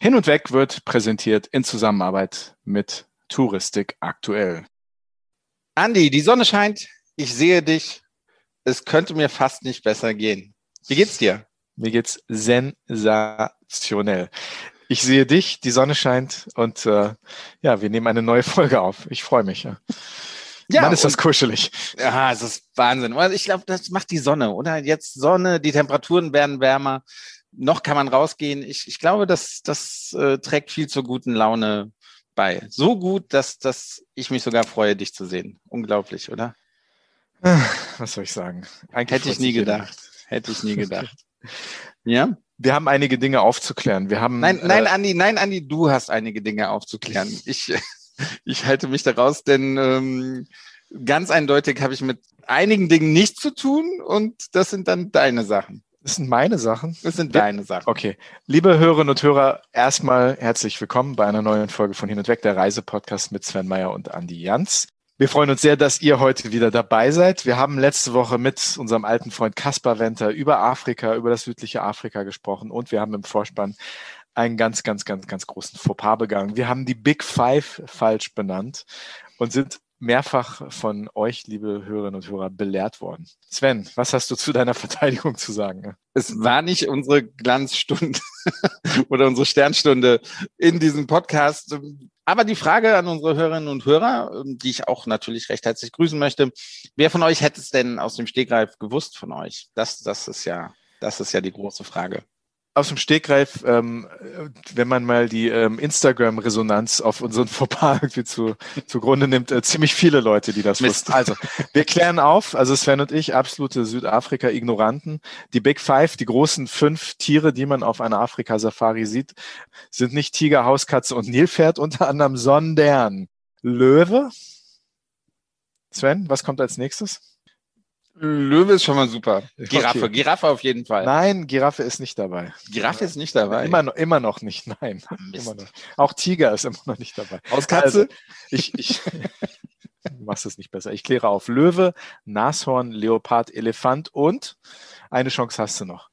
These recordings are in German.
Hin und Weg wird präsentiert in Zusammenarbeit mit Touristik aktuell. Andi, die Sonne scheint, ich sehe dich. Es könnte mir fast nicht besser gehen. Wie geht's dir? Mir geht's sensationell. Ich sehe dich, die Sonne scheint und äh, ja, wir nehmen eine neue Folge auf. Ich freue mich. Ja. Ja, Mann, ist das kuschelig. Ja, es ist Wahnsinn. Ich glaube, das macht die Sonne, oder? Jetzt Sonne, die Temperaturen werden wärmer. Noch kann man rausgehen. Ich, ich glaube, das, das äh, trägt viel zur guten Laune bei. So gut, dass, dass ich mich sogar freue, dich zu sehen. Unglaublich, oder? Was soll ich sagen? Eigentlich Hätte ich nie gedacht. Hätte ich nie gedacht. ja? Wir haben einige Dinge aufzuklären. Wir haben. Nein, nein, äh, Andi, nein, Andi, du hast einige Dinge aufzuklären. Ich, ich halte mich daraus, denn ähm, ganz eindeutig habe ich mit einigen Dingen nichts zu tun und das sind dann deine Sachen. Das sind meine Sachen. Das sind deine Sachen. Okay. Liebe Hörerinnen und Hörer, erstmal herzlich willkommen bei einer neuen Folge von Hin und Weg, der Reisepodcast mit Sven Meyer und Andi Jans. Wir freuen uns sehr, dass ihr heute wieder dabei seid. Wir haben letzte Woche mit unserem alten Freund Kaspar Wenter über Afrika, über das südliche Afrika gesprochen und wir haben im Vorspann einen ganz, ganz, ganz, ganz großen Fauxpas begangen. Wir haben die Big Five falsch benannt und sind mehrfach von euch, liebe Hörerinnen und Hörer, belehrt worden. Sven, was hast du zu deiner Verteidigung zu sagen? Es war nicht unsere Glanzstunde oder unsere Sternstunde in diesem Podcast. Aber die Frage an unsere Hörerinnen und Hörer, die ich auch natürlich recht herzlich grüßen möchte, wer von euch hätte es denn aus dem Stegreif gewusst von euch? Das, das ist ja, das ist ja die große Frage aus dem Stegreif, ähm, wenn man mal die ähm, Instagram-Resonanz auf unseren Fauxpas irgendwie zu, zugrunde nimmt, äh, ziemlich viele Leute, die das Mist. wussten. Also, wir klären auf, also Sven und ich, absolute Südafrika-Ignoranten. Die Big Five, die großen fünf Tiere, die man auf einer Afrika-Safari sieht, sind nicht Tiger, Hauskatze und Nilpferd unter anderem, sondern Löwe. Sven, was kommt als nächstes? Löwe ist schon mal super. Giraffe, okay. Giraffe auf jeden Fall. Nein, Giraffe ist nicht dabei. Giraffe ist nicht dabei. Immer noch, immer noch nicht, nein. Immer noch. Auch Tiger ist immer noch nicht dabei. Hauskatze? Also, ich, ich du machst es nicht besser. Ich kläre auf Löwe, Nashorn, Leopard, Elefant und eine Chance hast du noch.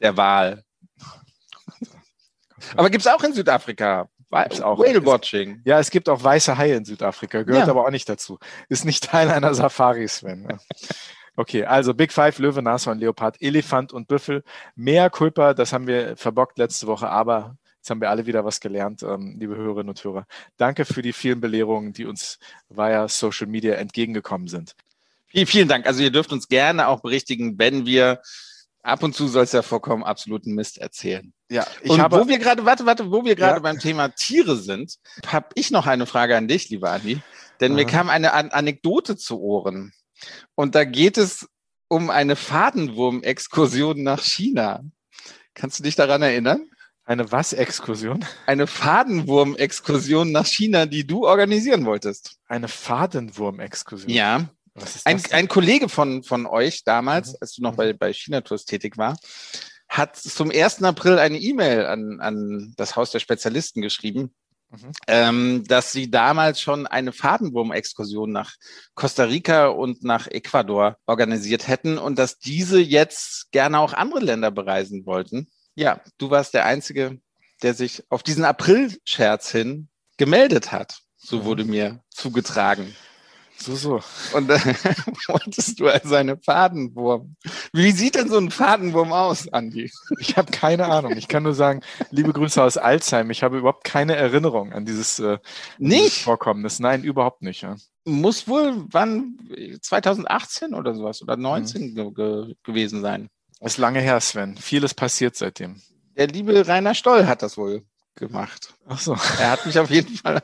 Der Wal. Aber gibt es auch in Südafrika. Auch. Whale Watching. Ja, es gibt auch weiße Haie in Südafrika, gehört ja. aber auch nicht dazu. Ist nicht Teil einer Safari, Sven. Ne? Okay, also Big Five, Löwe, Nashorn, Leopard, Elefant und Büffel. Mehr Kulpa, das haben wir verbockt letzte Woche, aber jetzt haben wir alle wieder was gelernt, ähm, liebe Hörerinnen und Hörer. Danke für die vielen Belehrungen, die uns via Social Media entgegengekommen sind. Vielen, vielen Dank. Also ihr dürft uns gerne auch berichtigen, wenn wir ab und zu soll es ja vorkommen, absoluten Mist erzählen. Ja, ich und habe, wo wir gerade, warte, warte, wo wir gerade ja. beim Thema Tiere sind, habe ich noch eine Frage an dich, lieber Andi. Denn Aha. mir kam eine An Anekdote zu Ohren. Und da geht es um eine Fadenwurm-Exkursion nach China. Kannst du dich daran erinnern? Eine was Exkursion? Eine Fadenwurm-Exkursion nach China, die du organisieren wolltest. Eine Fadenwurm-Exkursion? Ja. Ein, ein Kollege von, von euch damals, mhm. als du noch bei, bei China Tours tätig war, hat zum 1. April eine E-Mail an, an das Haus der Spezialisten geschrieben, mhm. ähm, dass sie damals schon eine Fadenwurm-Exkursion nach Costa Rica und nach Ecuador organisiert hätten und dass diese jetzt gerne auch andere Länder bereisen wollten. Ja, du warst der Einzige, der sich auf diesen April-Scherz hin gemeldet hat. So mhm. wurde mir zugetragen. So, so. Und äh, wolltest du also eine Fadenwurm. Wie sieht denn so ein Fadenwurm aus, Andi? Ich habe keine Ahnung. Ich kann nur sagen, liebe Grüße aus Alzheim. Ich habe überhaupt keine Erinnerung an dieses, äh, nicht? Vorkommnis. Nein, überhaupt nicht. Ja. Muss wohl wann 2018 oder sowas oder 19 mhm. ge gewesen sein. Ist lange her, Sven. Vieles passiert seitdem. Der liebe Rainer Stoll hat das wohl gemacht. Ach so. Er hat mich auf jeden Fall,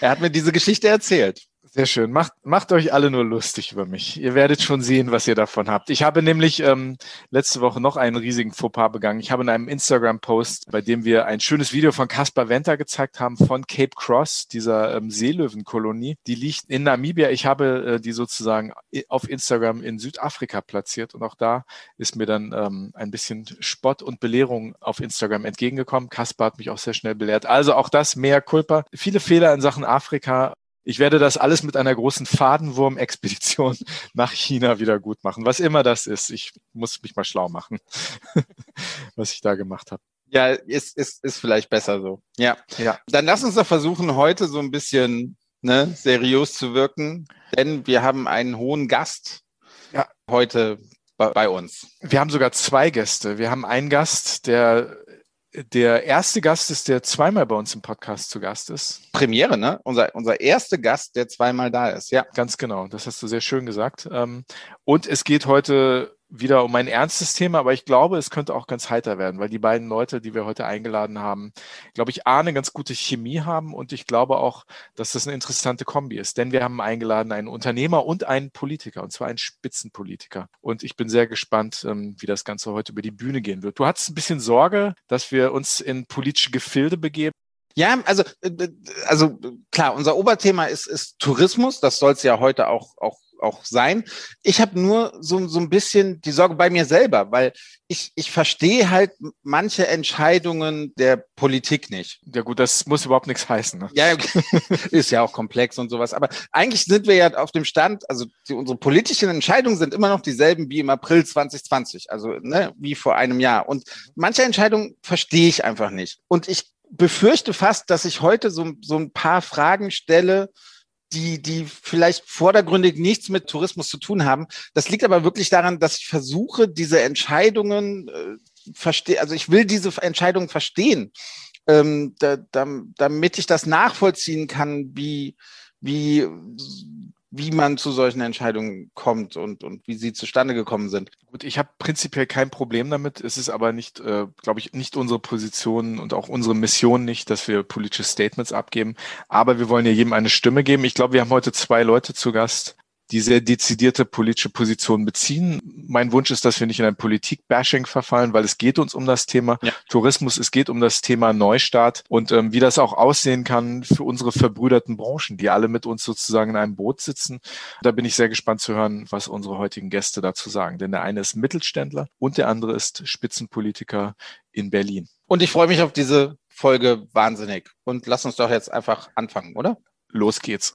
er hat mir diese Geschichte erzählt. Sehr schön. Macht, macht euch alle nur lustig über mich. Ihr werdet schon sehen, was ihr davon habt. Ich habe nämlich ähm, letzte Woche noch einen riesigen Fauxpas begangen. Ich habe in einem Instagram-Post, bei dem wir ein schönes Video von Caspar Venter gezeigt haben, von Cape Cross, dieser ähm, Seelöwenkolonie. Die liegt in Namibia. Ich habe äh, die sozusagen auf Instagram in Südafrika platziert. Und auch da ist mir dann ähm, ein bisschen Spott und Belehrung auf Instagram entgegengekommen. Caspar hat mich auch sehr schnell belehrt. Also auch das mehr Culpa. Viele Fehler in Sachen Afrika ich werde das alles mit einer großen Fadenwurm-Expedition nach China wieder gut machen. Was immer das ist. Ich muss mich mal schlau machen. was ich da gemacht habe. Ja, ist, ist, ist vielleicht besser so. Ja. ja. Dann lass uns doch versuchen, heute so ein bisschen ne, seriös zu wirken, denn wir haben einen hohen Gast ja. heute bei, bei uns. Wir haben sogar zwei Gäste. Wir haben einen Gast, der der erste Gast ist, der zweimal bei uns im Podcast zu Gast ist. Premiere, ne? Unser, unser erster Gast, der zweimal da ist, ja. Ganz genau, das hast du sehr schön gesagt. Ähm, und es geht heute wieder um ein ernstes Thema, aber ich glaube, es könnte auch ganz heiter werden, weil die beiden Leute, die wir heute eingeladen haben, glaube ich, A, eine ganz gute Chemie haben und ich glaube auch, dass das eine interessante Kombi ist, denn wir haben eingeladen einen Unternehmer und einen Politiker und zwar einen Spitzenpolitiker und ich bin sehr gespannt, ähm, wie das Ganze heute über die Bühne gehen wird. Du hattest ein bisschen Sorge, dass wir uns in politische Gefilde begeben. Ja, also, äh, also klar, unser Oberthema ist, ist Tourismus. Das soll es ja heute auch, auch auch sein. Ich habe nur so, so ein bisschen die Sorge bei mir selber, weil ich, ich verstehe halt manche Entscheidungen der Politik nicht. Ja gut, das muss überhaupt nichts heißen. Ne? Ja, ist ja auch komplex und sowas. Aber eigentlich sind wir ja auf dem Stand, also die, unsere politischen Entscheidungen sind immer noch dieselben wie im April 2020, also ne, wie vor einem Jahr. Und manche Entscheidungen verstehe ich einfach nicht. Und ich befürchte fast, dass ich heute so, so ein paar Fragen stelle, die, die vielleicht vordergründig nichts mit Tourismus zu tun haben. Das liegt aber wirklich daran, dass ich versuche, diese Entscheidungen äh, verstehe, also ich will diese Entscheidungen verstehen, ähm, da, da, damit ich das nachvollziehen kann, wie, wie wie man zu solchen Entscheidungen kommt und, und wie sie zustande gekommen sind. Gut, ich habe prinzipiell kein Problem damit. Es ist aber nicht, äh, glaube ich, nicht unsere Position und auch unsere Mission nicht, dass wir politische Statements abgeben. Aber wir wollen ja jedem eine Stimme geben. Ich glaube, wir haben heute zwei Leute zu Gast, die sehr dezidierte politische Position beziehen. Mein Wunsch ist, dass wir nicht in ein Politik-Bashing verfallen, weil es geht uns um das Thema ja. Tourismus, es geht um das Thema Neustart und ähm, wie das auch aussehen kann für unsere verbrüderten Branchen, die alle mit uns sozusagen in einem Boot sitzen. Da bin ich sehr gespannt zu hören, was unsere heutigen Gäste dazu sagen. Denn der eine ist Mittelständler und der andere ist Spitzenpolitiker in Berlin. Und ich freue mich auf diese Folge wahnsinnig. Und lass uns doch jetzt einfach anfangen, oder? Los geht's.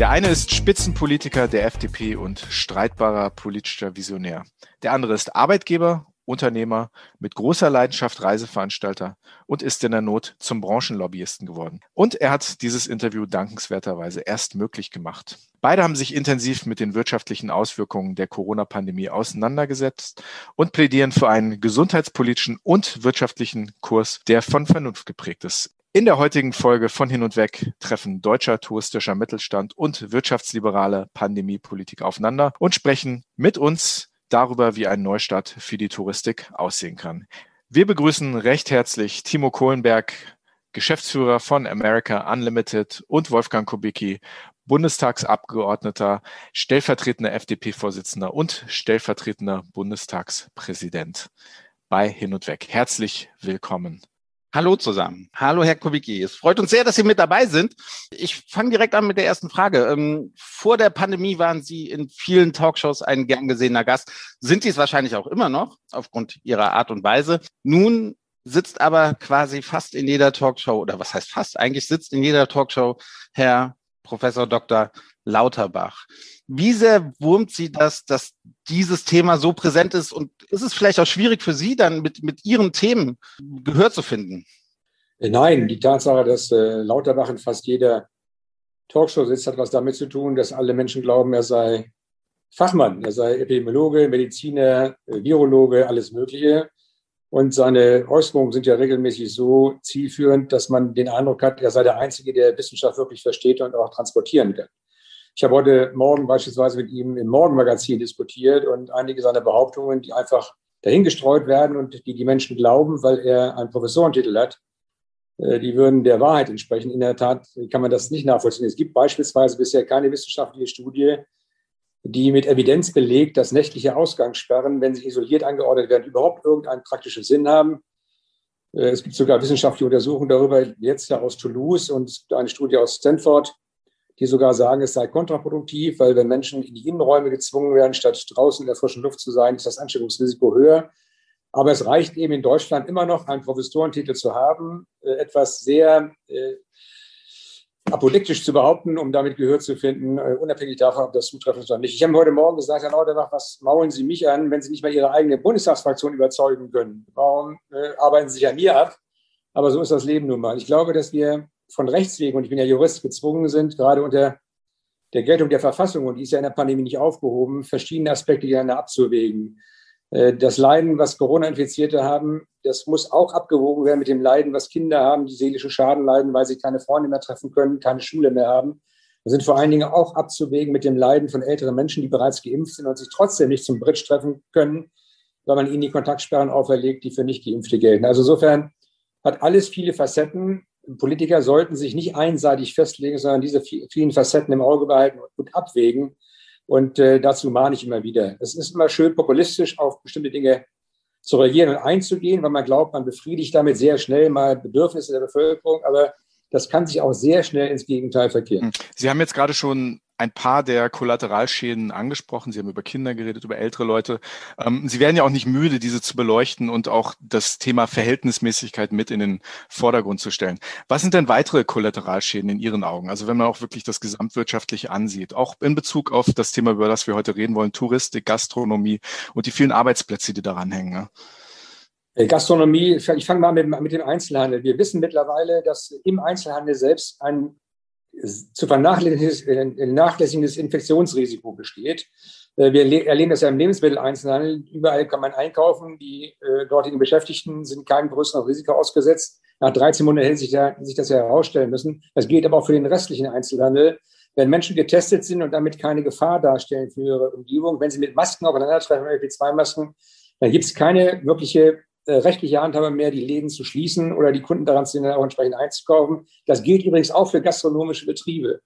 Der eine ist Spitzenpolitiker der FDP und streitbarer politischer Visionär. Der andere ist Arbeitgeber, Unternehmer, mit großer Leidenschaft Reiseveranstalter und ist in der Not zum Branchenlobbyisten geworden. Und er hat dieses Interview dankenswerterweise erst möglich gemacht. Beide haben sich intensiv mit den wirtschaftlichen Auswirkungen der Corona-Pandemie auseinandergesetzt und plädieren für einen gesundheitspolitischen und wirtschaftlichen Kurs, der von Vernunft geprägt ist. In der heutigen Folge von Hin und Weg treffen deutscher touristischer Mittelstand und wirtschaftsliberale Pandemiepolitik aufeinander und sprechen mit uns darüber, wie ein Neustart für die Touristik aussehen kann. Wir begrüßen recht herzlich Timo Kohlenberg, Geschäftsführer von America Unlimited und Wolfgang Kubicki, Bundestagsabgeordneter, stellvertretender FDP-Vorsitzender und stellvertretender Bundestagspräsident bei Hin und Weg. Herzlich willkommen. Hallo zusammen. Hallo Herr Kubicki. Es freut uns sehr, dass Sie mit dabei sind. Ich fange direkt an mit der ersten Frage. Ähm, vor der Pandemie waren Sie in vielen Talkshows ein gern gesehener Gast. Sind Sie es wahrscheinlich auch immer noch aufgrund Ihrer Art und Weise. Nun sitzt aber quasi fast in jeder Talkshow oder was heißt fast? Eigentlich sitzt in jeder Talkshow Herr Professor Dr. Lauterbach. Wie sehr wurmt Sie das, dass dieses Thema so präsent ist? Und ist es vielleicht auch schwierig für Sie, dann mit, mit Ihren Themen Gehör zu finden? Äh, nein, die Tatsache, dass äh, Lauterbach in fast jeder Talkshow sitzt, hat was damit zu tun, dass alle Menschen glauben, er sei Fachmann, er sei Epidemiologe, Mediziner, äh, Virologe, alles Mögliche. Und seine Äußerungen sind ja regelmäßig so zielführend, dass man den Eindruck hat, er sei der Einzige, der Wissenschaft wirklich versteht und auch transportieren kann. Ich habe heute Morgen beispielsweise mit ihm im Morgenmagazin diskutiert und einige seiner Behauptungen, die einfach dahingestreut werden und die die Menschen glauben, weil er einen Professorentitel hat, äh, die würden der Wahrheit entsprechen. In der Tat kann man das nicht nachvollziehen. Es gibt beispielsweise bisher keine wissenschaftliche Studie, die mit Evidenz belegt, dass nächtliche Ausgangssperren, wenn sie isoliert angeordnet werden, überhaupt irgendeinen praktischen Sinn haben. Äh, es gibt sogar wissenschaftliche Untersuchungen darüber, jetzt ja aus Toulouse und eine Studie aus Stanford, die sogar sagen, es sei kontraproduktiv, weil wenn Menschen in die Innenräume gezwungen werden, statt draußen in der frischen Luft zu sein, ist das Ansteckungsrisiko höher. Aber es reicht eben in Deutschland immer noch, einen Professorentitel zu haben, äh, etwas sehr äh, apodiktisch zu behaupten, um damit Gehör zu finden, äh, unabhängig davon, ob das zutreffend ist oder nicht. Ich habe heute Morgen gesagt, Herr Lauterbach, was maulen Sie mich an, wenn Sie nicht mal Ihre eigene Bundestagsfraktion überzeugen können? Warum äh, arbeiten Sie sich an mir ab? Aber so ist das Leben nun mal. Ich glaube, dass wir von Rechts wegen, und ich bin ja Jurist, gezwungen sind, gerade unter der Geltung der Verfassung, und die ist ja in der Pandemie nicht aufgehoben, verschiedene Aspekte gegeneinander abzuwägen. Äh, das Leiden, was Corona-Infizierte haben, das muss auch abgewogen werden mit dem Leiden, was Kinder haben, die seelische Schaden leiden, weil sie keine Freunde mehr treffen können, keine Schule mehr haben. Das sind vor allen Dingen auch abzuwägen mit dem Leiden von älteren Menschen, die bereits geimpft sind und sich trotzdem nicht zum Bridge treffen können, weil man ihnen die Kontaktsperren auferlegt, die für nicht Geimpfte gelten. Also insofern hat alles viele Facetten. Politiker sollten sich nicht einseitig festlegen, sondern diese vielen Facetten im Auge behalten und abwägen. Und äh, dazu mahne ich immer wieder. Es ist immer schön, populistisch auf bestimmte Dinge zu reagieren und einzugehen, weil man glaubt, man befriedigt damit sehr schnell mal Bedürfnisse der Bevölkerung. Aber das kann sich auch sehr schnell ins Gegenteil verkehren. Hm. Sie haben jetzt gerade schon ein paar der Kollateralschäden angesprochen. Sie haben über Kinder geredet, über ältere Leute. Ähm, Sie werden ja auch nicht müde, diese zu beleuchten und auch das Thema Verhältnismäßigkeit mit in den Vordergrund zu stellen. Was sind denn weitere Kollateralschäden in Ihren Augen? Also wenn man auch wirklich das Gesamtwirtschaftliche ansieht, auch in Bezug auf das Thema, über das wir heute reden wollen, Touristik, Gastronomie und die vielen Arbeitsplätze, die daran hängen. Äh, Gastronomie, ich fange mal mit, mit, dem Einzelhandel. Wir wissen mittlerweile, dass im Einzelhandel selbst ein zu vernachlässigendes Infektionsrisiko besteht. Äh, wir erleben das ja im Lebensmitteleinzelhandel. Überall kann man einkaufen. Die äh, dortigen Beschäftigten sind keinem größeren Risiko ausgesetzt. Nach 13 Monaten hätte sich, da, sich das ja herausstellen müssen. Das gilt aber auch für den restlichen Einzelhandel. Wenn Menschen getestet sind und damit keine Gefahr darstellen für ihre Umgebung, wenn sie mit Masken aufeinandertreffen, FP2-Masken, dann gibt es keine wirkliche äh, rechtliche Handhabe mehr, die Läden zu schließen oder die Kunden daran zu hindern, auch entsprechend einzukaufen. Das gilt übrigens auch für gastronomische Betriebe.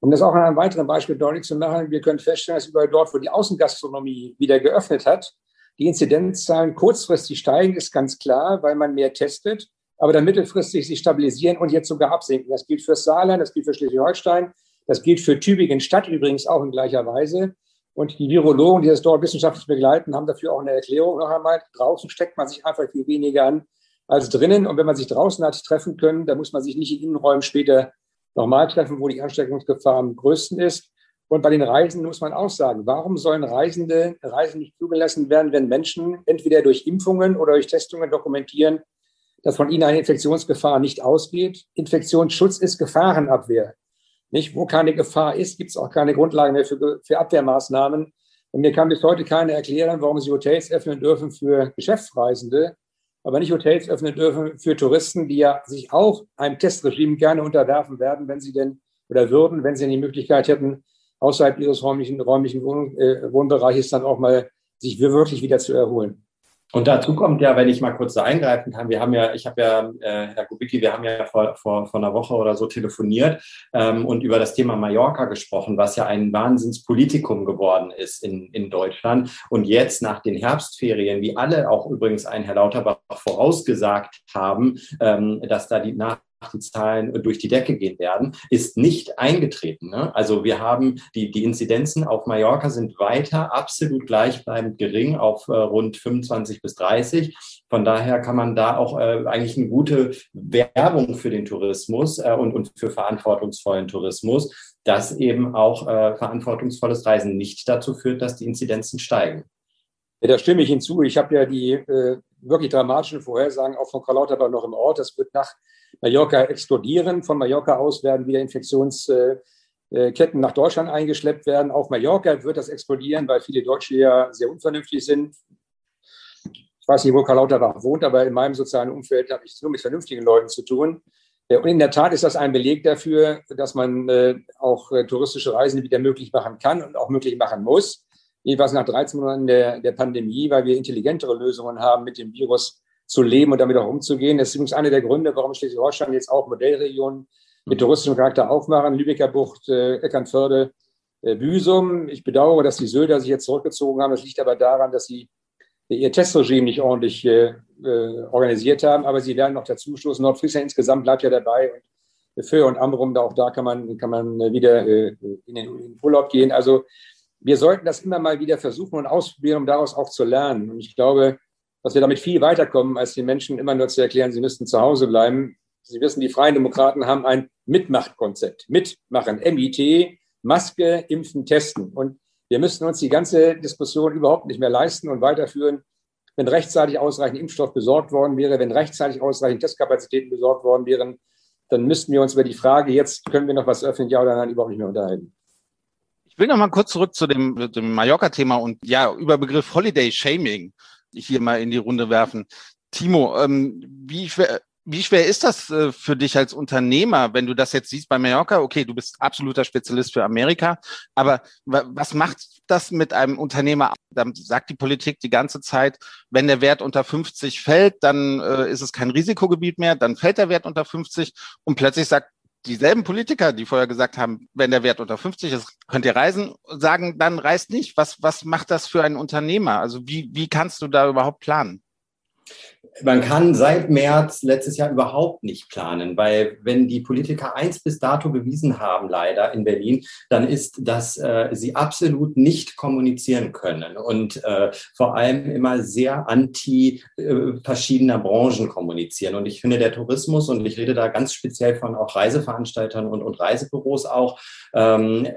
Um das auch an einem weiteren Beispiel deutlich zu machen, wir können feststellen, dass überall dort, wo die Außengastronomie wieder geöffnet hat, die Inzidenzzahlen kurzfristig steigen, ist ganz klar, weil man mehr testet, aber dann mittelfristig sich stabilisieren und jetzt sogar absinken. Das gilt für Saarland, das gilt für Schleswig-Holstein, das gilt für Tübingen Stadt übrigens auch in gleicher Weise. Und die Virologen, die das dort wissenschaftlich begleiten, haben dafür auch eine Erklärung noch einmal. Draußen steckt man sich einfach viel weniger an als drinnen. Und wenn man sich draußen hat treffen können, dann muss man sich nicht in Innenräumen später nochmal treffen, wo die Ansteckungsgefahr am größten ist. Und bei den Reisenden muss man auch sagen, warum sollen Reisende Reisen nicht zugelassen werden, wenn Menschen entweder durch Impfungen oder durch Testungen dokumentieren, dass von ihnen eine Infektionsgefahr nicht ausgeht? Infektionsschutz ist Gefahrenabwehr. Nicht, wo keine Gefahr ist, gibt es auch keine Grundlagen mehr für, für Abwehrmaßnahmen. Und mir kann bis heute keiner erklären, warum sie Hotels öffnen dürfen für Geschäftsreisende, aber nicht Hotels öffnen dürfen für Touristen, die ja sich auch einem Testregime gerne unterwerfen werden, wenn sie denn oder würden, wenn sie denn die Möglichkeit hätten, außerhalb ihres räumlichen, räumlichen Wohn, äh, Wohnbereiches dann auch mal sich wirklich wieder zu erholen. Und dazu kommt ja, wenn ich mal kurz da eingreifen kann, wir haben ja, ich habe ja, äh, Herr Kubicki, wir haben ja vor, vor, vor einer Woche oder so telefoniert ähm, und über das Thema Mallorca gesprochen, was ja ein Wahnsinnspolitikum geworden ist in, in Deutschland. Und jetzt nach den Herbstferien, wie alle auch übrigens ein Herr Lauterbach vorausgesagt haben, ähm, dass da die nach die Zahlen durch die Decke gehen werden, ist nicht eingetreten. Ne? Also wir haben die, die Inzidenzen auf Mallorca sind weiter absolut gleichbleibend gering auf äh, rund 25 bis 30. Von daher kann man da auch äh, eigentlich eine gute Werbung für den Tourismus äh, und, und für verantwortungsvollen Tourismus, dass eben auch äh, verantwortungsvolles Reisen nicht dazu führt, dass die Inzidenzen steigen. Ja, da stimme ich hinzu. Ich habe ja die äh, wirklich dramatischen Vorhersagen auch von Karl Lauterbach noch im Ort. Das wird nach Mallorca explodieren. Von Mallorca aus werden wieder Infektionsketten nach Deutschland eingeschleppt werden. Auf Mallorca wird das explodieren, weil viele Deutsche ja sehr unvernünftig sind. Ich weiß nicht, wo Karl Lauterbach wohnt, aber in meinem sozialen Umfeld habe ich es nur mit vernünftigen Leuten zu tun. Und in der Tat ist das ein Beleg dafür, dass man äh, auch äh, touristische Reisen wieder möglich machen kann und auch möglich machen muss. Jedenfalls nach 13 Monaten der, der Pandemie, weil wir intelligentere Lösungen haben, mit dem Virus zu leben und damit auch umzugehen. Das ist übrigens einer der Gründe, warum Schleswig-Holstein jetzt auch Modellregionen mit touristischem Charakter aufmachen. Lübecker Bucht, äh, Eckernförde, Büsum. Ich bedauere, dass die Söder sich jetzt zurückgezogen haben. Das liegt aber daran, dass sie ihr Testregime nicht ordentlich äh, organisiert haben. Aber sie werden noch dazu stoßen. Nordfriesland insgesamt bleibt ja dabei. Und Föhr und Amrum, da auch da kann man, kann man wieder äh, in den Urlaub gehen. Also wir sollten das immer mal wieder versuchen und ausprobieren, um daraus auch zu lernen. Und ich glaube, dass wir damit viel weiterkommen, als den Menschen immer nur zu erklären, sie müssten zu Hause bleiben. Sie wissen, die Freien Demokraten haben ein Mitmachkonzept. Mitmachen, MIT, Maske, Impfen, Testen. Und wir müssten uns die ganze Diskussion überhaupt nicht mehr leisten und weiterführen, wenn rechtzeitig ausreichend Impfstoff besorgt worden wäre, wenn rechtzeitig ausreichend Testkapazitäten besorgt worden wären, dann müssten wir uns über die Frage, jetzt können wir noch was öffnen, ja oder nein, überhaupt nicht mehr unterhalten. Ich will noch mal kurz zurück zu dem, dem Mallorca-Thema und ja, über Begriff Holiday Shaming hier mal in die Runde werfen. Timo, ähm, wie, wie schwer ist das äh, für dich als Unternehmer, wenn du das jetzt siehst bei Mallorca? Okay, du bist absoluter Spezialist für Amerika, aber was macht das mit einem Unternehmer? Dann sagt die Politik die ganze Zeit, wenn der Wert unter 50 fällt, dann äh, ist es kein Risikogebiet mehr, dann fällt der Wert unter 50 und plötzlich sagt dieselben Politiker, die vorher gesagt haben, wenn der Wert unter 50 ist, könnt ihr reisen, sagen, dann reist nicht. Was, was macht das für einen Unternehmer? Also wie, wie kannst du da überhaupt planen? Man kann seit März letztes Jahr überhaupt nicht planen, weil wenn die Politiker eins bis dato bewiesen haben, leider in Berlin, dann ist, dass äh, sie absolut nicht kommunizieren können und äh, vor allem immer sehr anti äh, verschiedener Branchen kommunizieren. Und ich finde, der Tourismus, und ich rede da ganz speziell von auch Reiseveranstaltern und, und Reisebüros auch, ähm,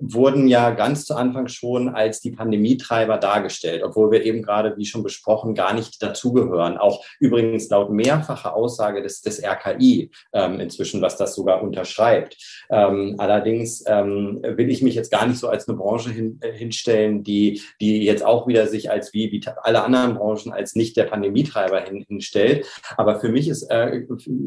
wurden ja ganz zu Anfang schon als die Pandemietreiber dargestellt, obwohl wir eben gerade, wie schon besprochen, gar nicht dazugehören. Auch übrigens laut mehrfacher Aussage des, des RKI ähm, inzwischen, was das sogar unterschreibt. Ähm, allerdings ähm, will ich mich jetzt gar nicht so als eine Branche hin, äh, hinstellen, die, die jetzt auch wieder sich als wie, wie alle anderen Branchen als nicht der Pandemietreiber hin, hinstellt. Aber für mich ist, äh,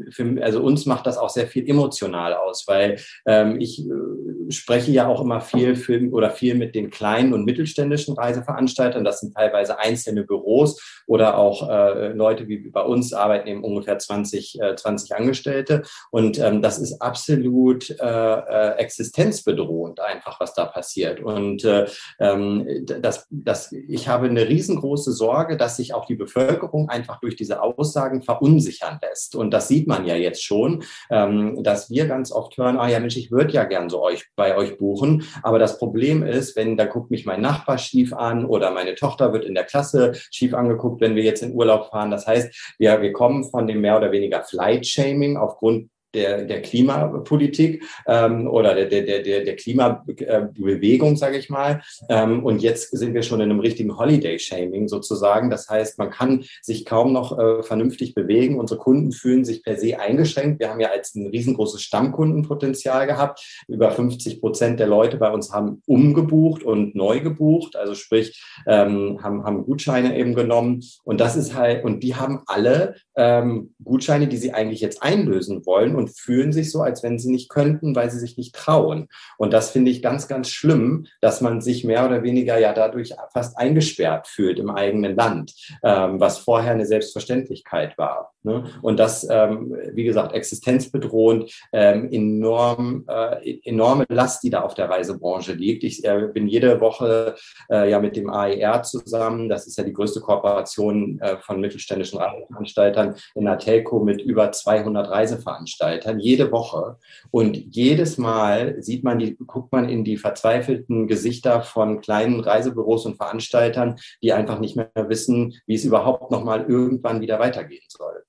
für, also uns macht das auch sehr viel emotional aus, weil ähm, ich äh, spreche ja auch immer viel für, oder viel mit den kleinen und mittelständischen Reiseveranstaltern. Das sind teilweise einzelne Büros oder auch äh, Leute wie bei uns arbeiten eben ungefähr 20, äh, 20 Angestellte. Und ähm, das ist absolut äh, äh, existenzbedrohend einfach, was da passiert. Und äh, ähm, das, das, ich habe eine riesengroße Sorge, dass sich auch die Bevölkerung einfach durch diese Aussagen verunsichern lässt. Und das sieht man ja jetzt schon, ähm, dass wir ganz oft hören, ah ja Mensch, ich würde ja gern so euch bei euch buchen. Aber das Problem ist, wenn da guckt mich mein Nachbar schief an oder meine Tochter wird in der Klasse schief angeguckt, wenn wir jetzt in Urlaub fahren. Das heißt, wir, wir kommen von dem mehr oder weniger Flight-Shaming aufgrund der, der Klimapolitik ähm, oder der, der, der, der Klimabewegung, sage ich mal. Ähm, und jetzt sind wir schon in einem richtigen Holiday-Shaming sozusagen. Das heißt, man kann sich kaum noch äh, vernünftig bewegen. Unsere Kunden fühlen sich per se eingeschränkt. Wir haben ja als ein riesengroßes Stammkundenpotenzial gehabt. Über 50 Prozent der Leute bei uns haben umgebucht und neu gebucht, also sprich, ähm, haben, haben Gutscheine eben genommen. Und das ist halt, und die haben alle ähm, Gutscheine, die sie eigentlich jetzt einlösen wollen. Und und fühlen sich so, als wenn sie nicht könnten, weil sie sich nicht trauen. Und das finde ich ganz, ganz schlimm, dass man sich mehr oder weniger ja dadurch fast eingesperrt fühlt im eigenen Land, ähm, was vorher eine Selbstverständlichkeit war. Ne? Und das, ähm, wie gesagt, existenzbedrohend, ähm, enorm, äh, enorme Last, die da auf der Reisebranche liegt. Ich äh, bin jede Woche äh, ja mit dem AER zusammen. Das ist ja die größte Kooperation äh, von mittelständischen Reiseveranstaltern in der Telco mit über 200 Reiseveranstaltern. Veranstaltern jede Woche. Und jedes Mal sieht man die, guckt man in die verzweifelten Gesichter von kleinen Reisebüros und Veranstaltern, die einfach nicht mehr wissen, wie es überhaupt nochmal irgendwann wieder weitergehen soll.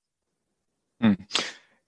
Hm.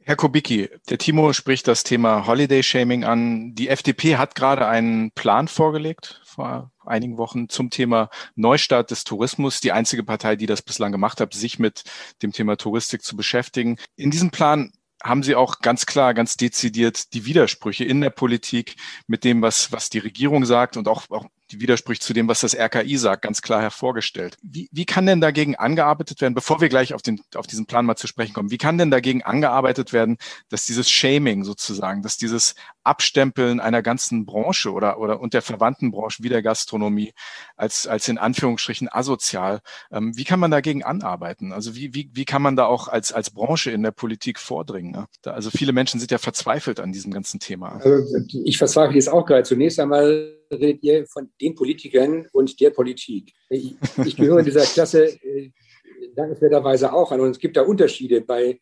Herr Kubicki, der Timo spricht das Thema Holiday Shaming an. Die FDP hat gerade einen Plan vorgelegt vor einigen Wochen zum Thema Neustart des Tourismus. Die einzige Partei, die das bislang gemacht hat, sich mit dem Thema Touristik zu beschäftigen. In diesem Plan haben Sie auch ganz klar, ganz dezidiert die Widersprüche in der Politik mit dem, was, was die Regierung sagt und auch, auch die Widersprüche zu dem, was das RKI sagt, ganz klar hervorgestellt. Wie, wie kann denn dagegen angearbeitet werden, bevor wir gleich auf, den, auf diesen Plan mal zu sprechen kommen, wie kann denn dagegen angearbeitet werden, dass dieses Shaming sozusagen, dass dieses Abstempeln einer ganzen Branche oder, oder und der verwandten Branchen wie der Gastronomie als, als in Anführungsstrichen asozial. Ähm, wie kann man dagegen anarbeiten? Also wie, wie, wie kann man da auch als, als Branche in der Politik vordringen? Ne? Da, also viele Menschen sind ja verzweifelt an diesem ganzen Thema. Also ich verzweifle jetzt auch gerade. Zunächst einmal redet ihr von den Politikern und der Politik. Ich, ich gehöre dieser Klasse äh, dankenswerterweise auch an. Und es gibt da Unterschiede bei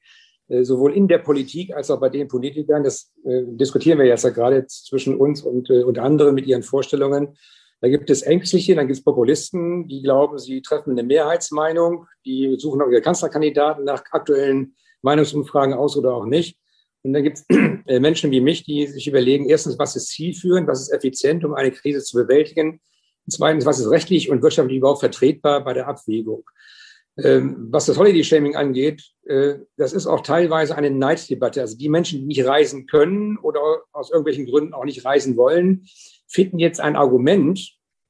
sowohl in der Politik als auch bei den Politikern. Das äh, diskutieren wir jetzt ja gerade zwischen uns und, äh, und anderen mit ihren Vorstellungen. Da gibt es Ängstliche, dann gibt es Populisten, die glauben, sie treffen eine Mehrheitsmeinung, die suchen auch ihre Kanzlerkandidaten nach aktuellen Meinungsumfragen aus oder auch nicht. Und dann gibt es äh, Menschen wie mich, die sich überlegen, erstens, was ist zielführend, was ist effizient, um eine Krise zu bewältigen. Und zweitens, was ist rechtlich und wirtschaftlich überhaupt vertretbar bei der Abwägung. Ähm, was das Holiday-Shaming angeht, äh, das ist auch teilweise eine Neiddebatte. Also die Menschen, die nicht reisen können oder aus irgendwelchen Gründen auch nicht reisen wollen, finden jetzt ein Argument,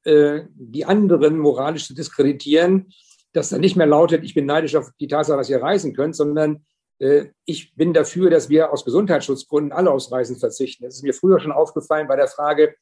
äh, die anderen moralisch zu diskreditieren, das dann nicht mehr lautet, ich bin neidisch auf die Tatsache, dass ihr reisen könnt, sondern äh, ich bin dafür, dass wir aus Gesundheitsschutzgründen alle aufs Reisen verzichten. Das ist mir früher schon aufgefallen bei der Frage,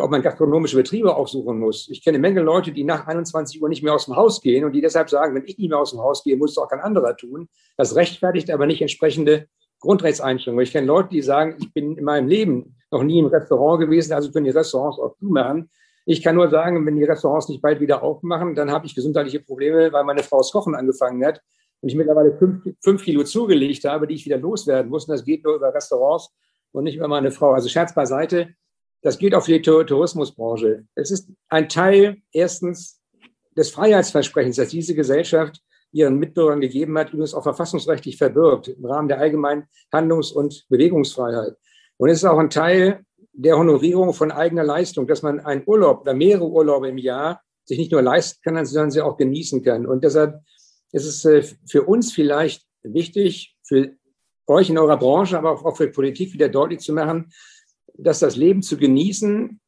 ob man gastronomische Betriebe aufsuchen muss. Ich kenne Menge Leute, die nach 21 Uhr nicht mehr aus dem Haus gehen und die deshalb sagen, wenn ich nicht mehr aus dem Haus gehe, muss es auch kein anderer tun. Das rechtfertigt aber nicht entsprechende Grundrechtseinstellungen. Ich kenne Leute, die sagen, ich bin in meinem Leben noch nie im Restaurant gewesen, also können die Restaurants auch zumachen. Ich kann nur sagen, wenn die Restaurants nicht bald wieder aufmachen, dann habe ich gesundheitliche Probleme, weil meine Frau das Kochen angefangen hat und ich mittlerweile fünf, fünf Kilo zugelegt habe, die ich wieder loswerden muss. Und das geht nur über Restaurants und nicht über meine Frau. Also Scherz beiseite. Das gilt auch für die Tourismusbranche. Es ist ein Teil erstens des Freiheitsversprechens, das diese Gesellschaft ihren Mitbürgern gegeben hat, übrigens auch verfassungsrechtlich verbirgt im Rahmen der allgemeinen Handlungs- und Bewegungsfreiheit. Und es ist auch ein Teil der Honorierung von eigener Leistung, dass man einen Urlaub oder mehrere Urlaube im Jahr sich nicht nur leisten kann, sondern sie auch genießen kann. Und deshalb ist es äh, für uns vielleicht wichtig, für euch in eurer Branche, aber auch für Politik wieder deutlich zu machen, dass das Leben zu genießen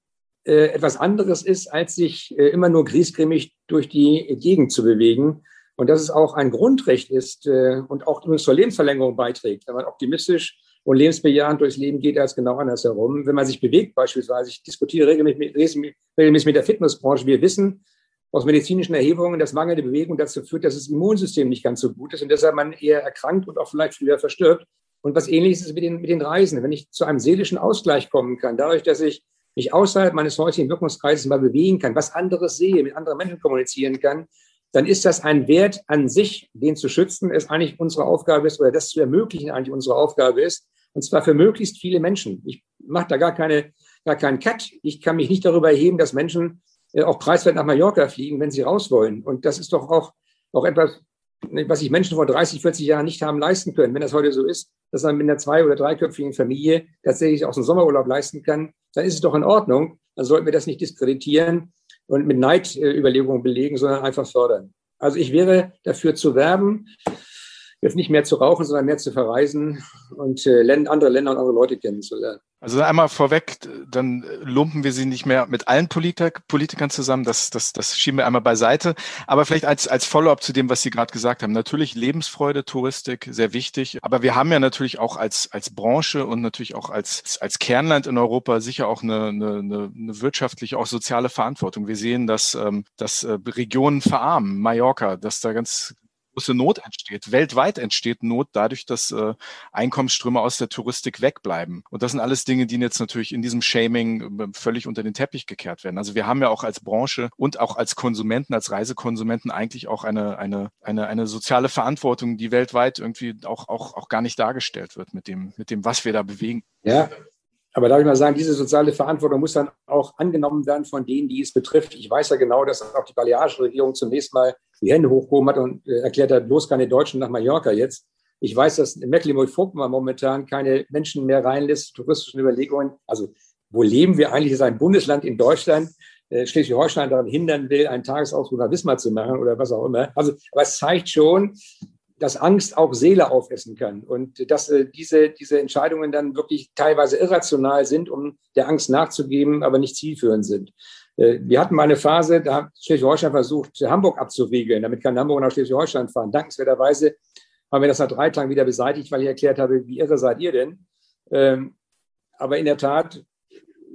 äh, etwas anderes ist, als sich äh, immer nur griesgrämig durch die Gegend zu bewegen. Und dass es auch ein Grundrecht ist äh, und auch übrigens zur Lebensverlängerung beiträgt, wenn man optimistisch und lebensbejahend durchs Leben geht, als genau andersherum. Wenn man sich bewegt beispielsweise, ich diskutiere regelmäßig mit, regelmäßig mit der Fitnessbranche, wir wissen aus medizinischen Erhebungen, dass mangelnde Bewegung dazu führt, dass das Immunsystem nicht ganz so gut ist und deshalb man eher erkrankt und auch vielleicht früher verstirbt. Und was ähnliches ist mit den, mit den Reisen. Wenn ich zu einem seelischen Ausgleich kommen kann, dadurch, dass ich mich außerhalb meines häuslichen Wirkungskreises mal bewegen kann, was anderes sehe, mit anderen Menschen kommunizieren kann, dann ist das ein Wert an sich, den zu schützen, ist eigentlich unsere Aufgabe ist, oder das zu ermöglichen eigentlich unsere Aufgabe ist, und zwar für möglichst viele Menschen. Ich mache da gar keine, gar keinen Cut. Ich kann mich nicht darüber erheben, dass Menschen äh, auch preiswert nach Mallorca fliegen, wenn sie raus wollen. Und das ist doch auch, auch etwas, was sich Menschen vor 30, 40 Jahren nicht haben leisten können. Wenn das heute so ist, dass man mit einer zwei- oder dreiköpfigen Familie tatsächlich auch einen Sommerurlaub leisten kann, dann ist es doch in Ordnung. Dann sollten wir das nicht diskreditieren und mit Neidüberlegungen belegen, sondern einfach fördern. Also ich wäre dafür zu werben, jetzt nicht mehr zu rauchen, sondern mehr zu verreisen und äh, andere Länder und andere Leute kennenzulernen. Also einmal vorweg, dann lumpen wir sie nicht mehr mit allen Politik Politikern zusammen. Das, das, das schieben wir einmal beiseite. Aber vielleicht als, als Follow-up zu dem, was Sie gerade gesagt haben. Natürlich Lebensfreude, Touristik, sehr wichtig. Aber wir haben ja natürlich auch als, als Branche und natürlich auch als, als Kernland in Europa sicher auch eine, eine, eine wirtschaftliche, auch soziale Verantwortung. Wir sehen, dass, ähm, dass äh, Regionen verarmen, Mallorca, dass da ganz große Not entsteht. Weltweit entsteht Not dadurch, dass äh, Einkommensströme aus der Touristik wegbleiben. Und das sind alles Dinge, die jetzt natürlich in diesem Shaming äh, völlig unter den Teppich gekehrt werden. Also wir haben ja auch als Branche und auch als Konsumenten, als Reisekonsumenten eigentlich auch eine, eine, eine, eine soziale Verantwortung, die weltweit irgendwie auch, auch, auch gar nicht dargestellt wird mit dem, mit dem, was wir da bewegen. Ja, aber darf ich mal sagen, diese soziale Verantwortung muss dann auch angenommen werden von denen, die es betrifft. Ich weiß ja genau, dass auch die balearische Regierung zunächst mal die Hände hochgehoben hat und äh, erklärt hat, bloß keine Deutschen nach Mallorca jetzt. Ich weiß, dass Mecklenburg-Vorpommern momentan keine Menschen mehr reinlässt, touristischen Überlegungen. Also, wo leben wir eigentlich? Ist ein Bundesland in Deutschland. Äh, Schleswig-Holstein daran hindern will, einen Tagesausflug nach Wismar zu machen oder was auch immer. Also, aber es zeigt schon, dass Angst auch Seele aufessen kann und dass äh, diese, diese Entscheidungen dann wirklich teilweise irrational sind, um der Angst nachzugeben, aber nicht zielführend sind. Äh, wir hatten mal eine Phase, da hat Schleswig-Holstein versucht, Hamburg abzuriegeln. Damit kann Hamburg nach Schleswig-Holstein fahren. Dankenswerterweise haben wir das nach drei Tagen wieder beseitigt, weil ich erklärt habe, wie irre seid ihr denn? Ähm, aber in der Tat,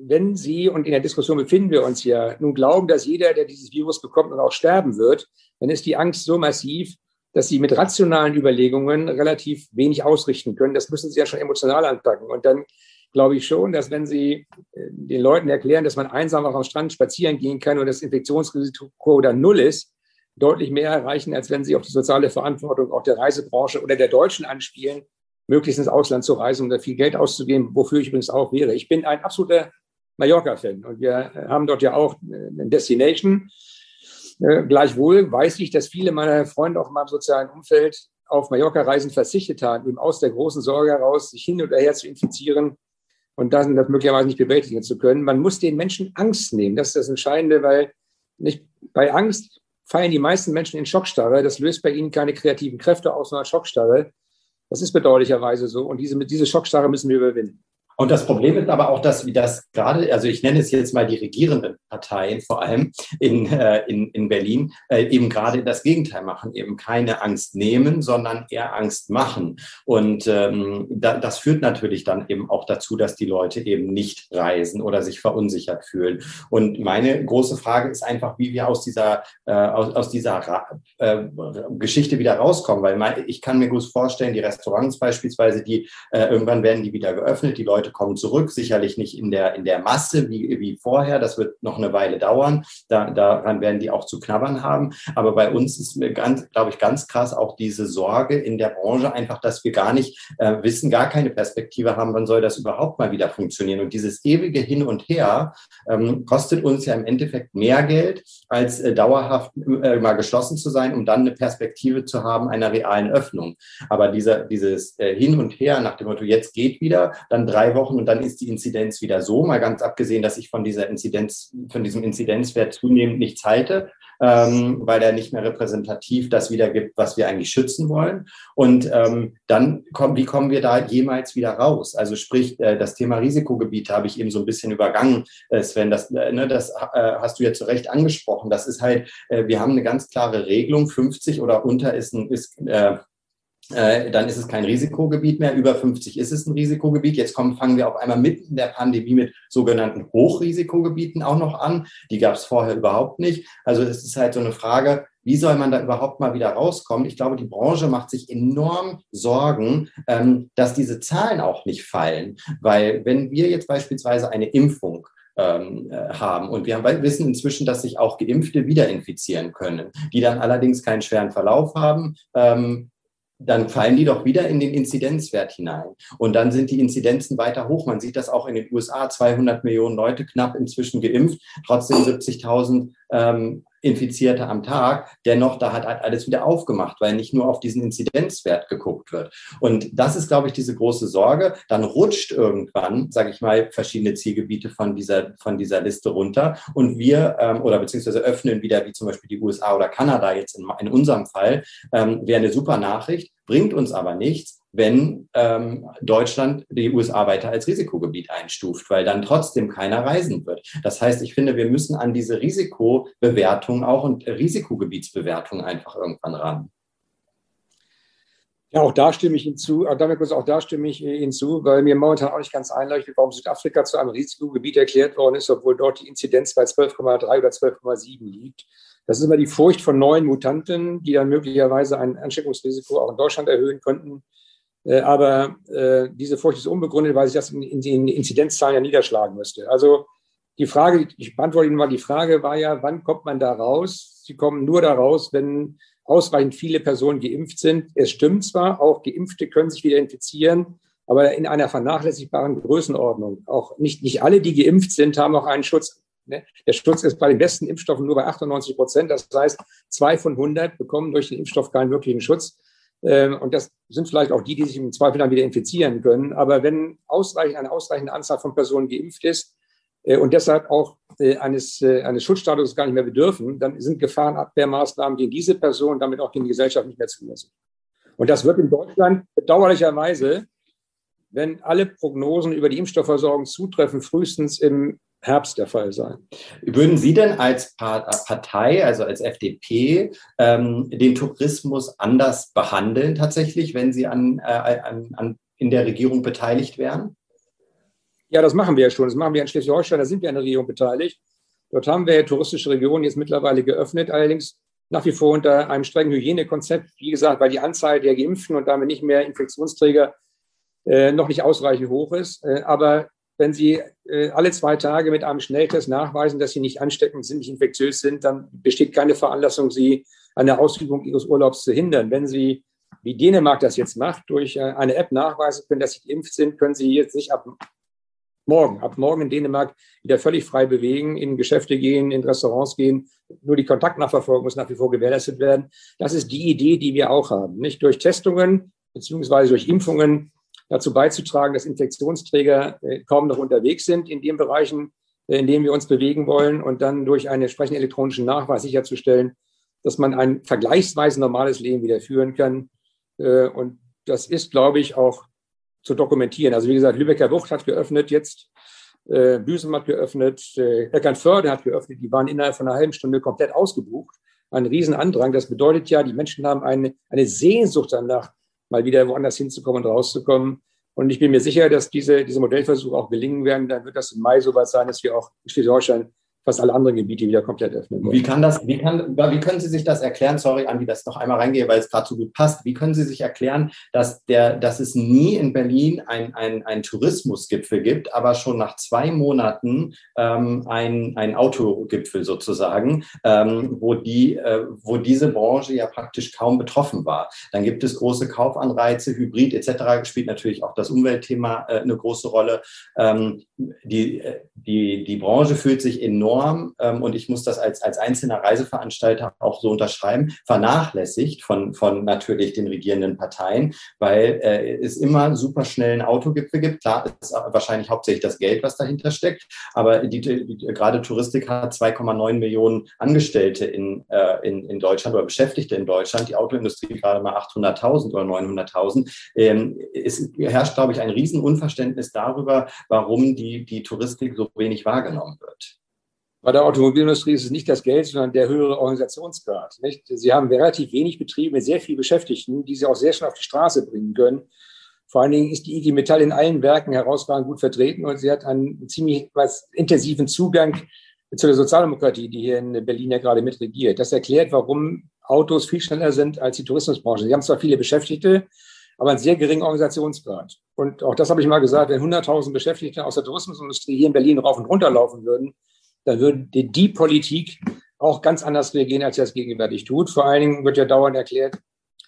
wenn Sie, und in der Diskussion befinden wir uns ja, nun glauben, dass jeder, der dieses Virus bekommt und auch sterben wird, dann ist die Angst so massiv, dass Sie mit rationalen Überlegungen relativ wenig ausrichten können. Das müssen Sie ja schon emotional anpacken. Und dann glaube ich schon, dass wenn Sie äh, den Leuten erklären, dass man einsam auch am Strand spazieren gehen kann und das Infektionsrisiko dann null ist, deutlich mehr erreichen, als wenn Sie auf die soziale Verantwortung auch der Reisebranche oder der Deutschen anspielen, möglichst ins Ausland zu reisen und da viel Geld auszugeben, wofür ich übrigens auch wäre. Ich bin ein absoluter Mallorca-Fan und wir haben dort ja auch eine Destination. Äh, gleichwohl weiß ich, dass viele meiner Freunde auch in meinem sozialen Umfeld auf Mallorca-Reisen verzichtet haben, eben aus der großen Sorge heraus, sich hin und her zu infizieren und dann das möglicherweise nicht bewältigen zu können. Man muss den Menschen Angst nehmen. Das ist das Entscheidende, weil nicht bei Angst fallen die meisten Menschen in Schockstarre. Das löst bei ihnen keine kreativen Kräfte aus, sondern Schockstarre. Das ist bedauerlicherweise so. Und diese, diese Schockstarre müssen wir überwinden. Und das Problem ist aber auch, dass wie das gerade, also ich nenne es jetzt mal die regierenden Parteien, vor allem in, äh, in, in Berlin, äh, eben gerade das Gegenteil machen, eben keine Angst nehmen, sondern eher Angst machen. Und ähm, da, das führt natürlich dann eben auch dazu, dass die Leute eben nicht reisen oder sich verunsichert fühlen. Und meine große Frage ist einfach, wie wir aus dieser, äh, aus, aus dieser äh, Geschichte wieder rauskommen, weil mein, ich kann mir gut vorstellen, die Restaurants beispielsweise, die äh, irgendwann werden die wieder geöffnet, die Leute Leute kommen zurück, sicherlich nicht in der, in der Masse wie, wie vorher. Das wird noch eine Weile dauern. Da, daran werden die auch zu knabbern haben. Aber bei uns ist mir ganz, glaube ich, ganz krass auch diese Sorge in der Branche einfach, dass wir gar nicht äh, wissen, gar keine Perspektive haben, wann soll das überhaupt mal wieder funktionieren. Und dieses ewige Hin und Her ähm, kostet uns ja im Endeffekt mehr Geld, als äh, dauerhaft äh, mal geschlossen zu sein, um dann eine Perspektive zu haben einer realen Öffnung. Aber dieser, dieses äh, Hin und Her nach dem Motto, jetzt geht wieder, dann drei Wochen Wochen und dann ist die Inzidenz wieder so. Mal ganz abgesehen, dass ich von dieser Inzidenz, von diesem Inzidenzwert zunehmend nichts halte, ähm, weil er nicht mehr repräsentativ das wiedergibt, was wir eigentlich schützen wollen. Und ähm, dann kommen, wie kommen wir da jemals wieder raus? Also sprich, äh, das Thema Risikogebiete habe ich eben so ein bisschen übergangen, äh, Sven. Das, äh, ne, das äh, hast du ja zu Recht angesprochen. Das ist halt, äh, wir haben eine ganz klare Regelung. 50 oder unter ist ein, ist, äh, dann ist es kein Risikogebiet mehr. Über 50 ist es ein Risikogebiet. Jetzt kommen, fangen wir auf einmal mitten in der Pandemie mit sogenannten Hochrisikogebieten auch noch an. Die gab es vorher überhaupt nicht. Also es ist halt so eine Frage, wie soll man da überhaupt mal wieder rauskommen? Ich glaube, die Branche macht sich enorm Sorgen, ähm, dass diese Zahlen auch nicht fallen. Weil wenn wir jetzt beispielsweise eine Impfung ähm, äh, haben. Und wir wissen inzwischen, dass sich auch Geimpfte wieder infizieren können, die dann allerdings keinen schweren Verlauf haben. Ähm, dann fallen die doch wieder in den Inzidenzwert hinein. Und dann sind die Inzidenzen weiter hoch. Man sieht das auch in den USA, 200 Millionen Leute knapp inzwischen geimpft, trotzdem 70.000 ähm, Infizierte am Tag. Dennoch, da hat halt alles wieder aufgemacht, weil nicht nur auf diesen Inzidenzwert geguckt wird. Und das ist, glaube ich, diese große Sorge. Dann rutscht irgendwann, sage ich mal, verschiedene Zielgebiete von dieser, von dieser Liste runter. Und wir, ähm, oder beziehungsweise öffnen wieder, wie zum Beispiel die USA oder Kanada jetzt in, in unserem Fall, ähm, wäre eine super Nachricht, bringt uns aber nichts, wenn ähm, Deutschland die USA weiter als Risikogebiet einstuft, weil dann trotzdem keiner reisen wird. Das heißt, ich finde, wir müssen an diese Risikobewertung auch und Risikogebietsbewertung einfach irgendwann ran. Ja, auch da stimme ich hinzu, auch da stimme ich hinzu, weil mir momentan auch nicht ganz einleuchtet, warum Südafrika zu einem Risikogebiet erklärt worden ist, obwohl dort die Inzidenz bei 12,3 oder 12,7 liegt. Das ist immer die Furcht von neuen Mutanten, die dann möglicherweise ein Ansteckungsrisiko auch in Deutschland erhöhen könnten. Äh, aber äh, diese Furcht ist unbegründet, weil sich das in, in Inzidenzzahlen ja niederschlagen müsste. Also die Frage, ich beantworte Ihnen mal, die Frage war ja, wann kommt man da raus? Sie kommen nur da raus, wenn ausreichend viele Personen geimpft sind. Es stimmt zwar, auch Geimpfte können sich wieder infizieren, aber in einer vernachlässigbaren Größenordnung. Auch nicht, nicht alle, die geimpft sind, haben auch einen Schutz. Ne? Der Schutz ist bei den besten Impfstoffen nur bei 98 Prozent. Das heißt, zwei von 100 bekommen durch den Impfstoff keinen wirklichen Schutz. Ähm, und das sind vielleicht auch die, die sich im Zweifel dann wieder infizieren können. Aber wenn ausreichend, eine ausreichende Anzahl von Personen geimpft ist äh, und deshalb auch äh, eines, äh, eines Schutzstatus gar nicht mehr bedürfen, dann sind Gefahrenabwehrmaßnahmen gegen diese Person, damit auch gegen die Gesellschaft nicht mehr zulassen. Und das wird in Deutschland bedauerlicherweise, wenn alle Prognosen über die Impfstoffversorgung zutreffen, frühestens im Herbst der Fall sein. Würden Sie denn als Partei, also als FDP, ähm, den Tourismus anders behandeln tatsächlich, wenn Sie an, äh, an, an, in der Regierung beteiligt wären? Ja, das machen wir ja schon. Das machen wir in Schleswig-Holstein, da sind wir an der Regierung beteiligt. Dort haben wir touristische Regionen jetzt mittlerweile geöffnet, allerdings nach wie vor unter einem strengen Hygienekonzept. Wie gesagt, weil die Anzahl der Geimpften und damit nicht mehr Infektionsträger äh, noch nicht ausreichend hoch ist. Äh, aber wenn Sie äh, alle zwei Tage mit einem Schnelltest nachweisen, dass Sie nicht ansteckend sind, nicht infektiös sind, dann besteht keine Veranlassung, Sie an der Ausübung Ihres Urlaubs zu hindern. Wenn Sie, wie Dänemark das jetzt macht, durch äh, eine App nachweisen können, dass Sie geimpft sind, können Sie jetzt nicht ab morgen, ab morgen in Dänemark wieder völlig frei bewegen, in Geschäfte gehen, in Restaurants gehen. Nur die Kontaktnachverfolgung muss nach wie vor gewährleistet werden. Das ist die Idee, die wir auch haben. Nicht durch Testungen beziehungsweise durch Impfungen dazu beizutragen, dass Infektionsträger äh, kaum noch unterwegs sind in den Bereichen, äh, in denen wir uns bewegen wollen und dann durch einen entsprechenden elektronischen Nachweis sicherzustellen, dass man ein vergleichsweise normales Leben wieder führen kann. Äh, und das ist, glaube ich, auch zu dokumentieren. Also wie gesagt, Lübecker Bucht hat geöffnet jetzt, Büsum hat geöffnet, Eckernförde hat geöffnet. Die waren innerhalb von einer halben Stunde komplett ausgebucht. Ein Riesenandrang. Das bedeutet ja, die Menschen haben eine, eine Sehnsucht danach, mal wieder woanders hinzukommen und rauszukommen. Und ich bin mir sicher, dass diese, diese Modellversuche auch gelingen werden. Dann wird das im Mai soweit sein, dass wir auch in Schleswig-Holstein fast alle anderen Gebiete wieder komplett öffnen wollen. Wie kann das, wie kann, wie können Sie sich das erklären? Sorry, Andi, dass ich noch einmal reingehe, weil es gerade so gut passt. Wie können Sie sich erklären, dass der, dass es nie in Berlin ein, ein, ein Tourismusgipfel gibt, aber schon nach zwei Monaten ähm, ein, ein Autogipfel sozusagen, ähm, wo die, äh, wo diese Branche ja praktisch kaum betroffen war. Dann gibt es große Kaufanreize, Hybrid etc. spielt natürlich auch das Umweltthema äh, eine große Rolle. Ähm, die, äh, die, die Branche fühlt sich enorm enorm, ähm, und ich muss das als, als einzelner Reiseveranstalter auch so unterschreiben, vernachlässigt von, von natürlich den regierenden Parteien, weil äh, es immer super schnell einen Autogipfel gibt. Klar, ist wahrscheinlich hauptsächlich das Geld, was dahinter steckt, aber die, die, gerade Touristik hat 2,9 Millionen Angestellte in, äh, in, in Deutschland oder Beschäftigte in Deutschland, die Autoindustrie gerade mal 800.000 oder 900.000. Ähm, es herrscht, glaube ich, ein Riesenunverständnis darüber, warum die, die Touristik so wenig wahrgenommen wird. Bei der Automobilindustrie ist es nicht das Geld, sondern der höhere Organisationsgrad. Nicht? Sie haben relativ wenig Betriebe mit sehr vielen Beschäftigten, die sie auch sehr schnell auf die Straße bringen können. Vor allen Dingen ist die IG Metall in allen Werken herausragend gut vertreten und sie hat einen ziemlich intensiven Zugang zu der Sozialdemokratie, die hier in Berlin ja gerade mitregiert. Das erklärt, warum Autos viel schneller sind als die Tourismusbranche. Sie haben zwar viele Beschäftigte, aber einen sehr geringen Organisationsgrad. Und auch das habe ich mal gesagt, wenn 100.000 Beschäftigte aus der Tourismusindustrie hier in Berlin rauf und runter laufen würden, dann würde die Politik auch ganz anders reagieren, als sie das gegenwärtig tut. Vor allen Dingen wird ja dauernd erklärt,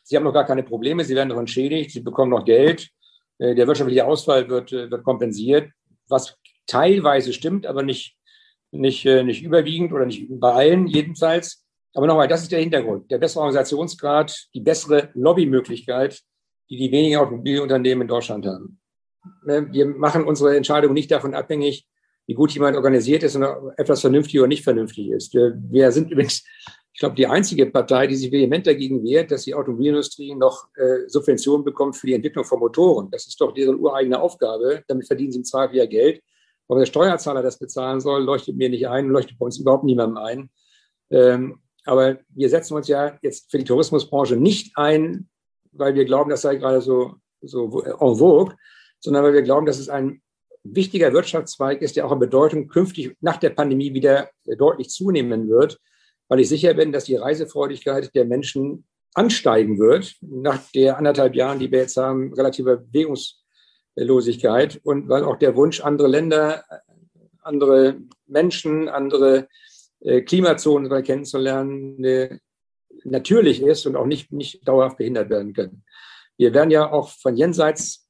sie haben noch gar keine Probleme, sie werden noch entschädigt, sie bekommen noch Geld, äh, der wirtschaftliche Ausfall wird, äh, wird kompensiert, was teilweise stimmt, aber nicht, nicht, äh, nicht überwiegend oder nicht bei allen jedenfalls. Aber nochmal, das ist der Hintergrund. Der bessere Organisationsgrad, die bessere Lobbymöglichkeit, die die wenigen Automobilunternehmen in Deutschland haben. Wir machen unsere Entscheidung nicht davon abhängig, wie gut jemand organisiert ist und etwas vernünftig oder nicht vernünftig ist. Wir, sind übrigens, ich glaube, die einzige Partei, die sich vehement dagegen wehrt, dass die Automobilindustrie noch äh, Subventionen bekommt für die Entwicklung von Motoren. Das ist doch deren ureigene Aufgabe. Damit verdienen sie im Zweifel ja Geld. Aber der Steuerzahler das bezahlen soll, leuchtet mir nicht ein, leuchtet bei uns überhaupt niemandem ein. Ähm, aber wir setzen uns ja jetzt für die Tourismusbranche nicht ein, weil wir glauben, das sei gerade so, so en vogue, sondern weil wir glauben, dass es ein wichtiger Wirtschaftszweig ist, der auch an Bedeutung künftig nach der Pandemie wieder deutlich zunehmen wird, weil ich sicher bin, dass die Reisefreudigkeit der Menschen ansteigen wird nach der anderthalb Jahren, die wir jetzt haben, relativer Bewegungslosigkeit und weil auch der Wunsch, andere Länder, andere Menschen, andere äh, Klimazonen kennenzulernen, äh, natürlich ist und auch nicht, nicht dauerhaft behindert werden können. Wir werden ja auch von jenseits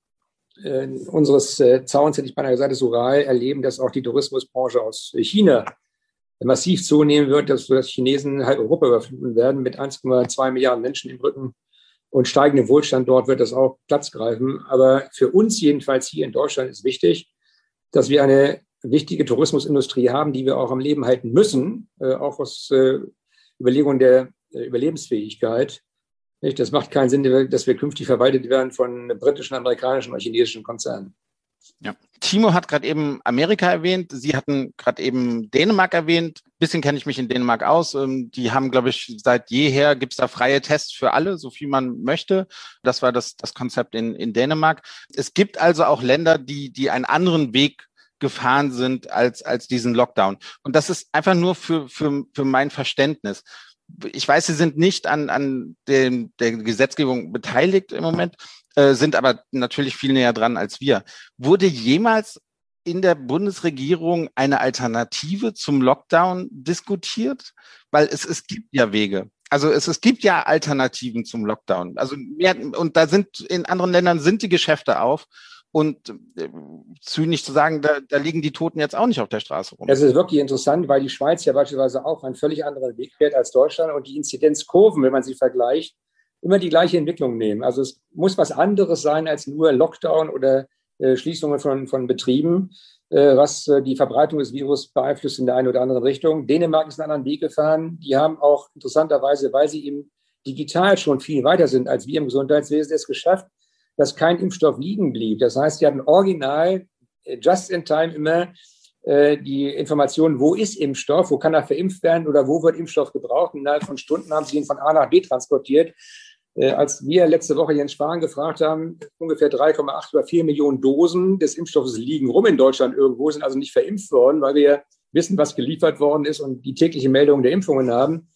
äh, unseres äh, Zauns, hätte ich beinahe gesagt, des Ural, erleben, dass auch die Tourismusbranche aus China massiv zunehmen wird, dass die Chinesen halt Europa überfluten werden mit 1,2 Milliarden Menschen im Rücken und steigendem Wohlstand dort wird das auch Platz greifen. Aber für uns jedenfalls hier in Deutschland ist wichtig, dass wir eine wichtige Tourismusindustrie haben, die wir auch am Leben halten müssen, äh, auch aus äh, Überlegungen der äh, Überlebensfähigkeit. Nicht? Das macht keinen Sinn, dass wir künftig verwaltet werden von britischen, amerikanischen oder chinesischen Konzernen. Ja. Timo hat gerade eben Amerika erwähnt. Sie hatten gerade eben Dänemark erwähnt. Ein bisschen kenne ich mich in Dänemark aus. Ähm, die haben, glaube ich, seit jeher gibt es da freie Tests für alle, so viel man möchte. Das war das, das Konzept in, in Dänemark. Es gibt also auch Länder, die, die einen anderen Weg gefahren sind als, als diesen Lockdown. Und das ist einfach nur für, für, für mein Verständnis. Ich weiß, Sie sind nicht an, an dem, der Gesetzgebung beteiligt im Moment, äh, sind aber natürlich viel näher dran als wir. Wurde jemals in der Bundesregierung eine Alternative zum Lockdown diskutiert? Weil es, es gibt ja Wege. Also es, es gibt ja Alternativen zum Lockdown. Also mehr, und da sind in anderen Ländern sind die Geschäfte auf. Und äh, zynisch zu sagen, da, da liegen die Toten jetzt auch nicht auf der Straße rum. Das ist wirklich interessant, weil die Schweiz ja beispielsweise auch einen völlig anderen Weg fährt als Deutschland und die Inzidenzkurven, wenn man sie vergleicht, immer die gleiche Entwicklung nehmen. Also es muss was anderes sein als nur Lockdown oder äh, Schließungen von, von Betrieben, äh, was äh, die Verbreitung des Virus beeinflusst in der einen oder anderen Richtung. Dänemark ist einen anderen Weg gefahren. Die haben auch interessanterweise, weil sie eben digital schon viel weiter sind als wir im Gesundheitswesen, es geschafft, dass kein Impfstoff liegen blieb. Das heißt, sie hatten original, just in time immer die Informationen, wo ist Impfstoff, wo kann er verimpft werden oder wo wird Impfstoff gebraucht. Innerhalb von Stunden haben sie ihn von A nach B transportiert. Äh, als wir letzte Woche Jens Spahn gefragt haben, ungefähr 3,8 oder 4 Millionen Dosen des Impfstoffes liegen rum in Deutschland irgendwo, sind also nicht verimpft worden, weil wir wissen, was geliefert worden ist und die tägliche Meldung der Impfungen haben,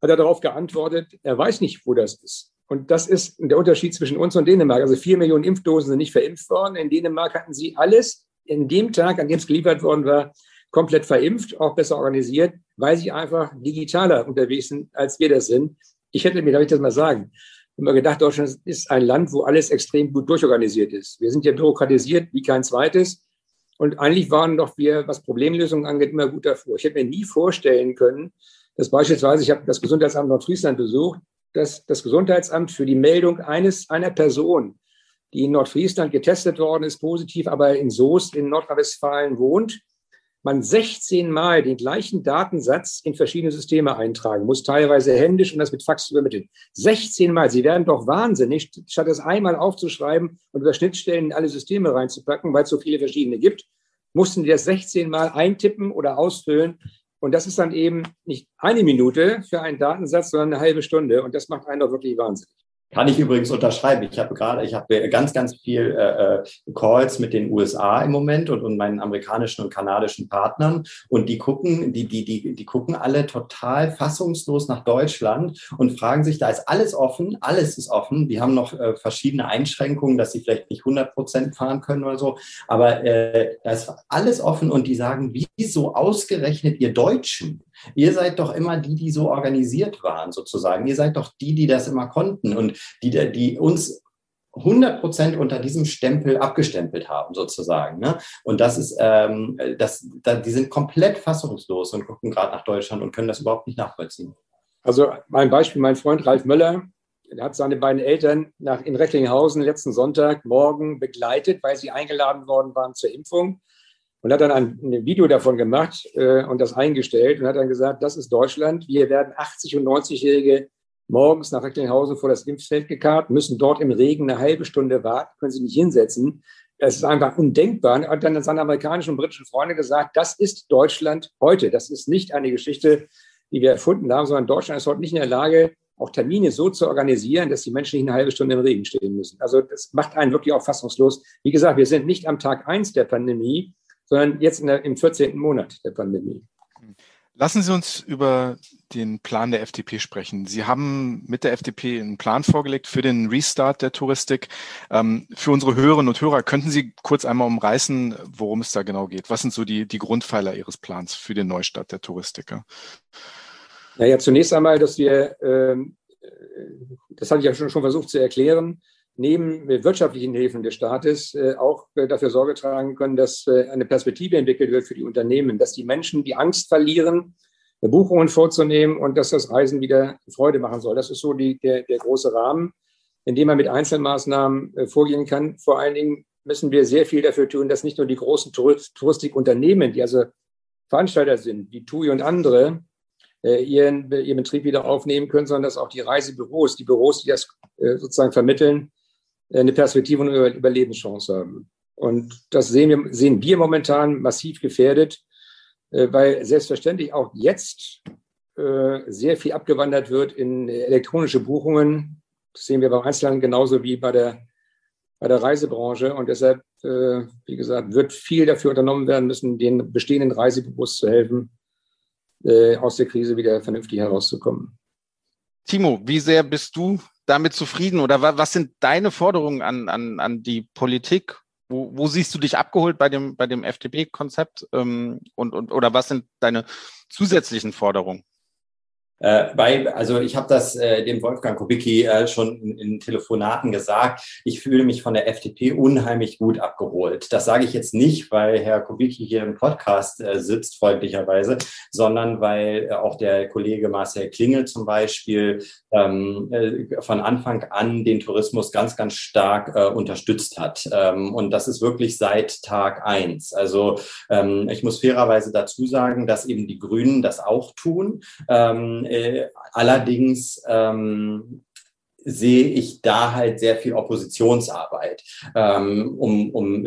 hat er darauf geantwortet, er weiß nicht, wo das ist. Und das ist der Unterschied zwischen uns und Dänemark. Also 4 Millionen Impfdosen sind nicht verimpft worden. In Dänemark hatten sie alles in dem Tag, an dem es geliefert worden war, komplett verimpft, auch besser organisiert, weil sie einfach digitaler unterwegs sind, als wir das sind. Ich hätte mir, darf ich das mal sagen, immer gedacht, Deutschland ist ein Land, wo alles extrem gut durchorganisiert ist. Wir sind ja bürokratisiert wie kein zweites. Und eigentlich waren doch wir, was Problemlösungen angeht, immer gut davor. Ich hätte mir nie vorstellen können, dass beispielsweise, ich habe das Gesundheitsamt Nordfriesland besucht, dass das Gesundheitsamt für die Meldung eines, einer Person, die in Nordfriesland getestet worden ist, positiv, aber in Soest in Nordrhein-Westfalen wohnt, man 16 Mal den gleichen Datensatz in verschiedene Systeme eintragen muss, teilweise händisch und das mit Fax übermitteln. 16 Mal. Sie werden doch wahnsinnig, statt das einmal aufzuschreiben und über Schnittstellen in alle Systeme reinzupacken, weil es so viele verschiedene gibt, mussten die das 16 Mal eintippen oder ausfüllen. Und das ist dann eben nicht eine Minute für einen Datensatz, sondern eine halbe Stunde. Und das macht einen doch wirklich wahnsinnig. Kann ich übrigens unterschreiben. Ich habe gerade, ich habe ganz, ganz viel äh, äh, Calls mit den USA im Moment und, und meinen amerikanischen und kanadischen Partnern und die gucken, die, die, die, die gucken alle total fassungslos nach Deutschland und fragen sich, da ist alles offen, alles ist offen. Die haben noch äh, verschiedene Einschränkungen, dass sie vielleicht nicht 100 Prozent fahren können oder so, aber äh, da ist alles offen und die sagen, wieso ausgerechnet ihr Deutschen? Ihr seid doch immer die, die so organisiert waren, sozusagen. Ihr seid doch die, die das immer konnten und die, die uns 100 Prozent unter diesem Stempel abgestempelt haben, sozusagen. Ne? Und das ist, ähm, das, da, die sind komplett fassungslos und gucken gerade nach Deutschland und können das überhaupt nicht nachvollziehen. Also mein Beispiel, mein Freund Ralf Möller, der hat seine beiden Eltern nach, in Recklinghausen letzten Sonntagmorgen begleitet, weil sie eingeladen worden waren zur Impfung und hat dann ein, ein Video davon gemacht äh, und das eingestellt und hat dann gesagt, das ist Deutschland. Wir werden 80- und 90-Jährige morgens nach Recklinghausen vor das Impffeld gekarrt, müssen dort im Regen eine halbe Stunde warten, können sich nicht hinsetzen. Es ist einfach undenkbar. Er hat dann seine amerikanischen und britischen Freunde gesagt, das ist Deutschland heute. Das ist nicht eine Geschichte, die wir erfunden haben, sondern Deutschland ist heute nicht in der Lage, auch Termine so zu organisieren, dass die Menschen nicht eine halbe Stunde im Regen stehen müssen. Also das macht einen wirklich auch fassungslos. Wie gesagt, wir sind nicht am Tag eins der Pandemie, sondern jetzt der, im 14. Monat der Pandemie. Lassen Sie uns über den Plan der FDP sprechen. Sie haben mit der FDP einen Plan vorgelegt für den Restart der Touristik. Ähm, für unsere Hörerinnen und Hörer, könnten Sie kurz einmal umreißen, worum es da genau geht? Was sind so die, die Grundpfeiler Ihres Plans für den Neustart der Touristik? Naja, zunächst einmal, dass wir, ähm, das hatte ich ja schon, schon versucht zu erklären, neben wirtschaftlichen Hilfen des Staates äh, auch äh, dafür Sorge tragen können, dass äh, eine Perspektive entwickelt wird für die Unternehmen, dass die Menschen die Angst verlieren, Buchungen vorzunehmen und dass das Reisen wieder Freude machen soll. Das ist so die, der, der große Rahmen, in dem man mit Einzelmaßnahmen vorgehen kann. Vor allen Dingen müssen wir sehr viel dafür tun, dass nicht nur die großen Touristikunternehmen, die also Veranstalter sind, wie TUI und andere, ihren, ihren Betrieb wieder aufnehmen können, sondern dass auch die Reisebüros, die Büros, die das sozusagen vermitteln, eine Perspektive und eine Überlebenschance haben. Und das sehen wir, sehen wir momentan massiv gefährdet, äh, weil selbstverständlich auch jetzt äh, sehr viel abgewandert wird in elektronische Buchungen. Das sehen wir beim Einzelhandel genauso wie bei der, bei der Reisebranche. Und deshalb äh, wie gesagt, wird viel dafür unternommen werden müssen, den bestehenden Reisebüros zu helfen, äh, aus der Krise wieder vernünftig herauszukommen. Timo, wie sehr bist du damit zufrieden oder was sind deine Forderungen an, an, an die Politik? Wo, wo siehst du dich abgeholt bei dem, bei dem FDP-Konzept ähm, und, und, oder was sind deine zusätzlichen Forderungen? Äh, weil, also ich habe das äh, dem Wolfgang Kubicki äh, schon in, in, Telefonaten gesagt. Ich fühle mich von der FDP unheimlich gut abgeholt. Das sage ich jetzt nicht, weil Herr Kubicki hier im Podcast äh, sitzt, freundlicherweise, sondern weil äh, auch der Kollege Marcel Klingel zum Beispiel ähm, äh, von Anfang an den Tourismus ganz, ganz stark äh, unterstützt hat. Ähm, und das ist wirklich seit Tag eins. Also ähm, ich muss fairerweise dazu sagen, dass eben die Grünen das auch tun. Äh, allerdings ähm, sehe ich da halt sehr viel Oppositionsarbeit, ähm, um, um,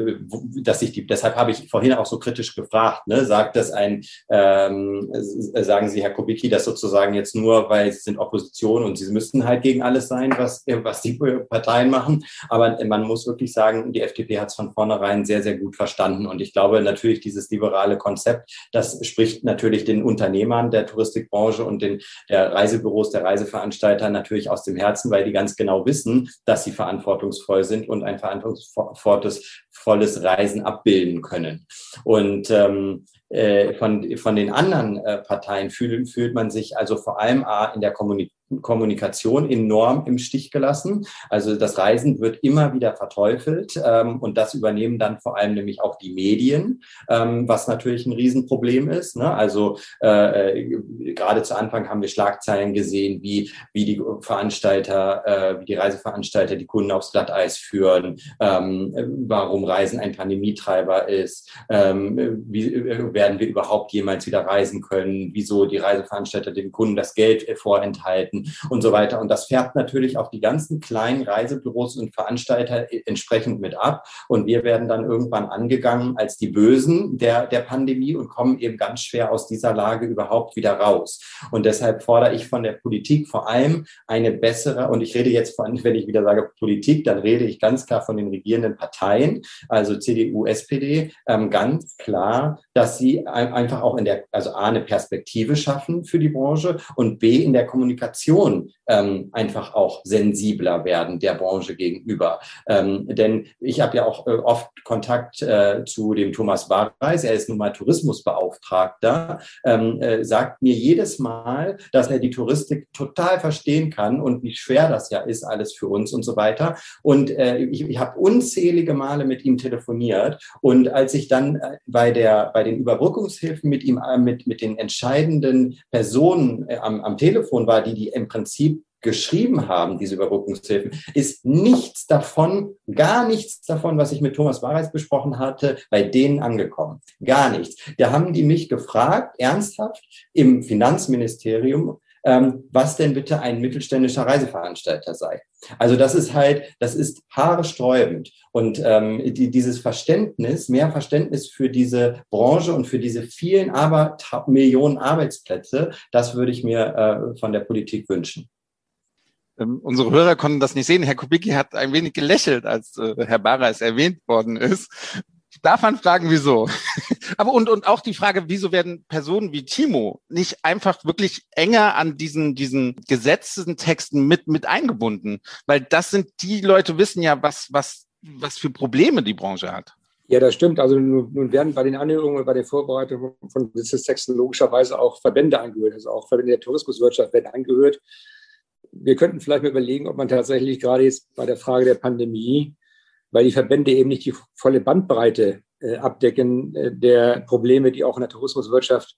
dass ich die, deshalb habe ich vorhin auch so kritisch gefragt, ne, sagt das ein, ähm, sagen Sie, Herr Kubicki, das sozusagen jetzt nur, weil Sie sind Opposition und Sie müssten halt gegen alles sein, was, was die Parteien machen, aber man muss wirklich sagen, die FDP hat es von vornherein sehr, sehr gut verstanden. Und ich glaube natürlich dieses liberale Konzept, das spricht natürlich den Unternehmern der Touristikbranche und den der Reisebüros, der Reiseveranstalter natürlich aus dem Herzen, weil die die ganz genau wissen, dass sie verantwortungsvoll sind und ein verantwortungsvolles Reisen abbilden können. Und ähm, äh, von, von den anderen äh, Parteien fühlt, fühlt man sich also vor allem A, in der Kommunikation Kommunikation enorm im Stich gelassen. Also das Reisen wird immer wieder verteufelt ähm, und das übernehmen dann vor allem nämlich auch die Medien, ähm, was natürlich ein Riesenproblem ist. Ne? Also äh, äh, gerade zu Anfang haben wir Schlagzeilen gesehen, wie, wie die Veranstalter, äh, wie die Reiseveranstalter die Kunden aufs Glatteis führen, ähm, warum Reisen ein Pandemietreiber ist, ähm, wie äh, werden wir überhaupt jemals wieder reisen können, wieso die Reiseveranstalter den Kunden das Geld vorenthalten und so weiter. Und das färbt natürlich auch die ganzen kleinen Reisebüros und Veranstalter entsprechend mit ab. Und wir werden dann irgendwann angegangen als die Bösen der, der Pandemie und kommen eben ganz schwer aus dieser Lage überhaupt wieder raus. Und deshalb fordere ich von der Politik vor allem eine bessere, und ich rede jetzt von, wenn ich wieder sage Politik, dann rede ich ganz klar von den regierenden Parteien, also CDU, SPD, ähm, ganz klar, dass sie einfach auch in der, also A, eine Perspektive schaffen für die Branche und B, in der Kommunikation Kommunikation ähm, einfach auch sensibler werden der Branche gegenüber. Ähm, denn ich habe ja auch äh, oft Kontakt äh, zu dem Thomas Barreis, er ist nun mal Tourismusbeauftragter, ähm, äh, sagt mir jedes Mal, dass er die Touristik total verstehen kann und wie schwer das ja ist, alles für uns und so weiter. Und äh, ich, ich habe unzählige Male mit ihm telefoniert und als ich dann äh, bei, der, bei den Überbrückungshilfen mit ihm, äh, mit, mit den entscheidenden Personen am, am Telefon war, die die im Prinzip geschrieben haben, diese Überbrückungshilfen, ist nichts davon, gar nichts davon, was ich mit Thomas Wareis besprochen hatte, bei denen angekommen. Gar nichts. Da haben die mich gefragt, ernsthaft, im Finanzministerium, ähm, was denn bitte ein mittelständischer Reiseveranstalter sei. Also das ist halt, das ist haaresträubend. Und ähm, die, dieses Verständnis, mehr Verständnis für diese Branche und für diese vielen aber Millionen Arbeitsplätze, das würde ich mir äh, von der Politik wünschen. Ähm, unsere Hörer konnten das nicht sehen. Herr Kubicki hat ein wenig gelächelt, als äh, Herr Barras erwähnt worden ist. Darf man fragen, wieso? Aber und, und auch die Frage, wieso werden Personen wie Timo nicht einfach wirklich enger an diesen, diesen Gesetzestexten mit, mit eingebunden? Weil das sind, die Leute wissen ja, was, was, was für Probleme die Branche hat. Ja, das stimmt. Also nun werden bei den Anhörungen, bei der Vorbereitung von Gesetzestexten logischerweise auch Verbände angehört. Also auch Verbände der Tourismuswirtschaft werden angehört wir könnten vielleicht mal überlegen, ob man tatsächlich gerade jetzt bei der Frage der Pandemie, weil die Verbände eben nicht die volle Bandbreite äh, abdecken äh, der Probleme, die auch in der Tourismuswirtschaft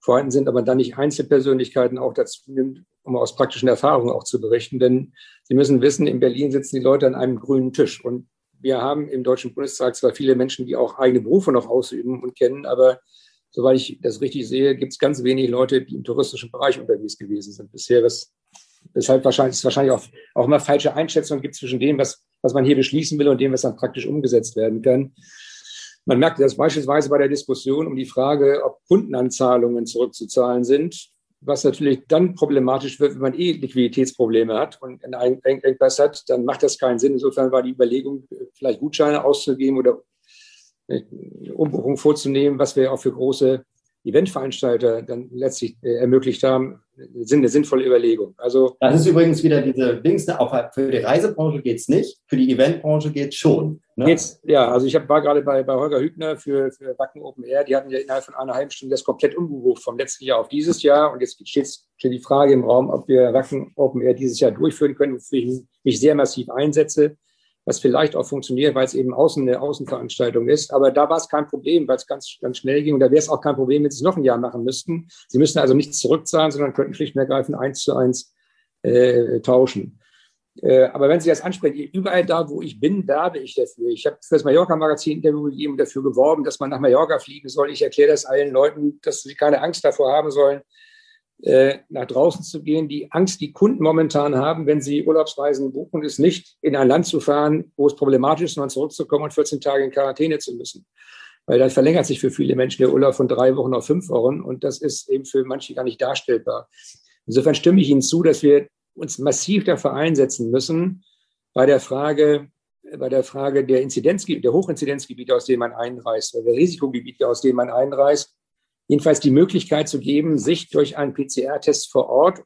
vorhanden sind, aber dann nicht Einzelpersönlichkeiten auch dazu nimmt, um aus praktischen Erfahrungen auch zu berichten. Denn Sie müssen wissen, in Berlin sitzen die Leute an einem grünen Tisch. Und wir haben im Deutschen Bundestag zwar viele Menschen, die auch eigene Berufe noch ausüben und kennen, aber soweit ich das richtig sehe, gibt es ganz wenige Leute, die im touristischen Bereich unterwegs gewesen sind bisher, was Deshalb wahrscheinlich, ist wahrscheinlich auch, auch immer falsche Einschätzungen gibt zwischen dem, was, was man hier beschließen will und dem, was dann praktisch umgesetzt werden kann. Man merkt das beispielsweise bei der Diskussion um die Frage, ob Kundenanzahlungen zurückzuzahlen sind. was natürlich dann problematisch wird, wenn man eh Liquiditätsprobleme hat und einen Engpass hat, dann macht das keinen Sinn. Insofern war die Überlegung, vielleicht Gutscheine auszugeben oder Umbuchung vorzunehmen, was wir auch für große Eventveranstalter dann letztlich äh, ermöglicht haben, eine sinnvolle Überlegung. Also das ist übrigens wieder diese Dings, ne, auch für die Reisebranche geht es nicht, für die Eventbranche geht es schon. Ne? Geht's, ja, also ich hab, war gerade bei, bei Holger Hübner für, für Wacken Open Air, die hatten ja innerhalb von einer halben Stunde das komplett umgebucht vom letzten Jahr auf dieses Jahr und jetzt steht die Frage im Raum, ob wir Wacken Open Air dieses Jahr durchführen können, wofür ich mich sehr massiv einsetze was vielleicht auch funktioniert, weil es eben außen eine Außenveranstaltung ist. Aber da war es kein Problem, weil es ganz, ganz schnell ging. Und da wäre es auch kein Problem, wenn Sie es noch ein Jahr machen müssten. Sie müssen also nicht zurückzahlen, sondern könnten schlicht und ergreifend eins zu eins äh, tauschen. Äh, aber wenn Sie das ansprechen, überall da, wo ich bin, werbe ich dafür. Ich habe für das Mallorca-Magazin Interview gegeben und dafür geworben, dass man nach Mallorca fliegen soll. Ich erkläre das allen Leuten, dass sie keine Angst davor haben sollen, äh, nach draußen zu gehen. Die Angst, die Kunden momentan haben, wenn sie Urlaubsreisen buchen, ist nicht in ein Land zu fahren, wo es problematisch ist, sondern zurückzukommen und 14 Tage in Quarantäne zu müssen. Weil dann verlängert sich für viele Menschen der Urlaub von drei Wochen auf fünf Wochen und das ist eben für manche gar nicht darstellbar. Insofern stimme ich Ihnen zu, dass wir uns massiv dafür einsetzen müssen, bei der Frage, bei der Frage der Inzidenzgebiete, der Hochinzidenzgebiete, aus denen man einreist, oder der Risikogebiete, aus denen man einreist, jedenfalls die Möglichkeit zu geben, sich durch einen PCR-Test vor Ort,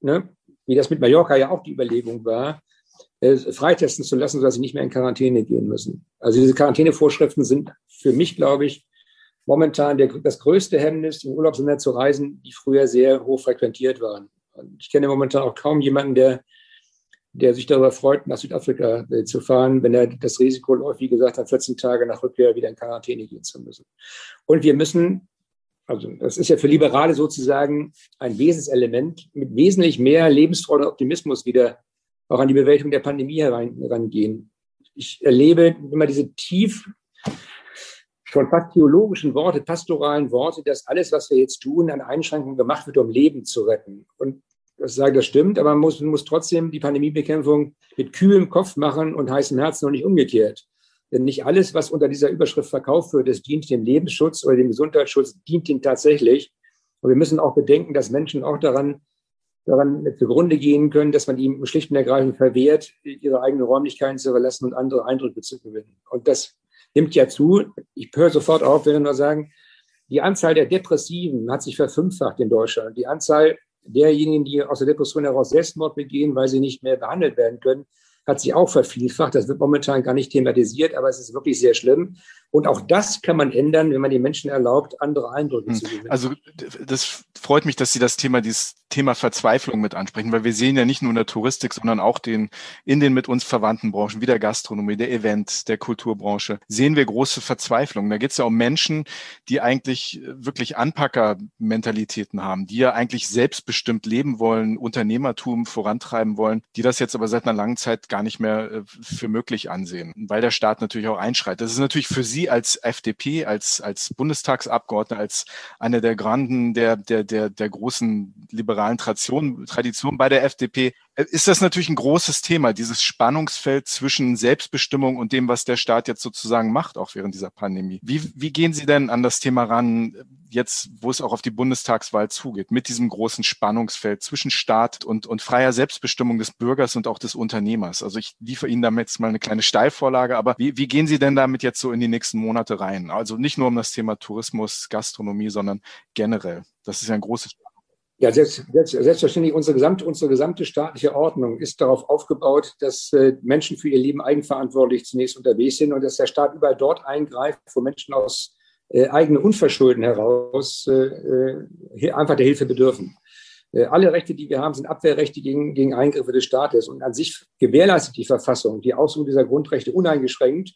ne, wie das mit Mallorca ja auch die Überlegung war, äh, freitesten zu lassen, sodass sie nicht mehr in Quarantäne gehen müssen. Also diese Quarantänevorschriften sind für mich, glaube ich, momentan der, das größte Hemmnis, in Urlaubsländer zu reisen, die früher sehr hoch frequentiert waren. Ich kenne momentan auch kaum jemanden, der, der sich darüber freut, nach Südafrika äh, zu fahren, wenn er das Risiko läuft, wie gesagt, nach 14 Tagen nach Rückkehr wieder in Quarantäne gehen zu müssen. Und wir müssen also das ist ja für Liberale sozusagen ein Wesenselement, mit wesentlich mehr Lebensfreude und Optimismus wieder auch an die Bewältigung der Pandemie herangehen. Ich erlebe immer diese tief, schon fast theologischen Worte, pastoralen Worte, dass alles, was wir jetzt tun, an Einschränkungen gemacht wird, um Leben zu retten. Und das sage, das stimmt, aber man muss, man muss trotzdem die Pandemiebekämpfung mit kühlem Kopf machen und heißem Herzen und nicht umgekehrt. Denn nicht alles, was unter dieser Überschrift verkauft wird, es dient dem Lebensschutz oder dem Gesundheitsschutz, dient ihm tatsächlich. Und wir müssen auch bedenken, dass Menschen auch daran, daran zugrunde gehen können, dass man ihnen schlicht und ergreifend verwehrt, ihre eigenen Räumlichkeiten zu verlassen und andere Eindrücke zu gewinnen. Und das nimmt ja zu. Ich höre sofort auf, will nur sagen, die Anzahl der Depressiven hat sich verfünffacht in Deutschland. Die Anzahl derjenigen, die aus der Depression heraus Selbstmord begehen, weil sie nicht mehr behandelt werden können, hat sich auch vervielfacht. Das wird momentan gar nicht thematisiert, aber es ist wirklich sehr schlimm. Und auch das kann man ändern, wenn man den Menschen erlaubt, andere Eindrücke hm. zu gewinnen. Also das freut mich, dass Sie das Thema, dieses Thema Verzweiflung mit ansprechen, weil wir sehen ja nicht nur in der Touristik, sondern auch den, in den mit uns verwandten Branchen, wie der Gastronomie, der Event, der Kulturbranche, sehen wir große Verzweiflung. Da geht es ja um Menschen, die eigentlich wirklich Anpacker-Mentalitäten haben, die ja eigentlich selbstbestimmt leben wollen, Unternehmertum vorantreiben wollen, die das jetzt aber seit einer langen Zeit gar nicht mehr äh, für möglich ansehen, weil der Staat natürlich auch einschreitet. Das ist natürlich für Sie als FDP, als, als Bundestagsabgeordneter, als eine der Granden der, der, der, der großen liberalen Traditionen Tradition bei der FDP, ist das natürlich ein großes Thema, dieses Spannungsfeld zwischen Selbstbestimmung und dem, was der Staat jetzt sozusagen macht, auch während dieser Pandemie. Wie, wie gehen Sie denn an das Thema ran, jetzt, wo es auch auf die Bundestagswahl zugeht, mit diesem großen Spannungsfeld zwischen Staat und, und freier Selbstbestimmung des Bürgers und auch des Unternehmers? Also ich liefere Ihnen damit jetzt mal eine kleine Steilvorlage, aber wie, wie gehen Sie denn damit jetzt so in die nächsten Monate rein? Also nicht nur um das Thema Tourismus, Gastronomie, sondern generell. Das ist ja ein großes ja, selbst, selbst, selbstverständlich, unsere gesamte, unsere gesamte staatliche Ordnung ist darauf aufgebaut, dass äh, Menschen für ihr Leben eigenverantwortlich zunächst unterwegs sind und dass der Staat überall dort eingreift, wo Menschen aus äh, eigenen Unverschulden heraus äh, äh, einfach der Hilfe bedürfen. Äh, alle Rechte, die wir haben, sind Abwehrrechte gegen, gegen Eingriffe des Staates. Und an sich gewährleistet die Verfassung die Ausübung dieser Grundrechte uneingeschränkt,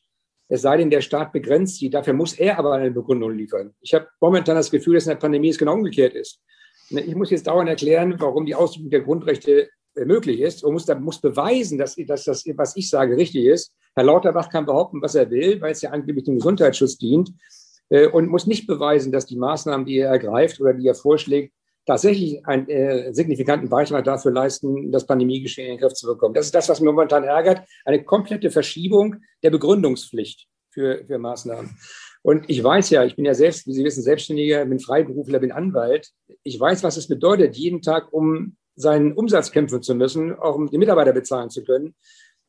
es sei denn, der Staat begrenzt sie. Dafür muss er aber eine Begründung liefern. Ich habe momentan das Gefühl, dass in der Pandemie es genau umgekehrt ist. Ne, ich muss jetzt dauernd erklären, warum die Ausübung der Grundrechte äh, möglich ist und muss, muss beweisen, dass, dass das, was ich sage, richtig ist. Herr Lauterbach kann behaupten, was er will, weil es ja angeblich dem Gesundheitsschutz dient äh, und muss nicht beweisen, dass die Maßnahmen, die er ergreift oder die er vorschlägt, tatsächlich einen äh, signifikanten Beitrag dafür leisten, das Pandemiegeschehen in den Griff zu bekommen. Das ist das, was mir momentan ärgert. Eine komplette Verschiebung der Begründungspflicht. für, für Maßnahmen. Und ich weiß ja, ich bin ja selbst, wie Sie wissen, Selbstständiger, bin Freiberufler, bin Anwalt. Ich weiß, was es bedeutet, jeden Tag, um seinen Umsatz kämpfen zu müssen, auch um die Mitarbeiter bezahlen zu können.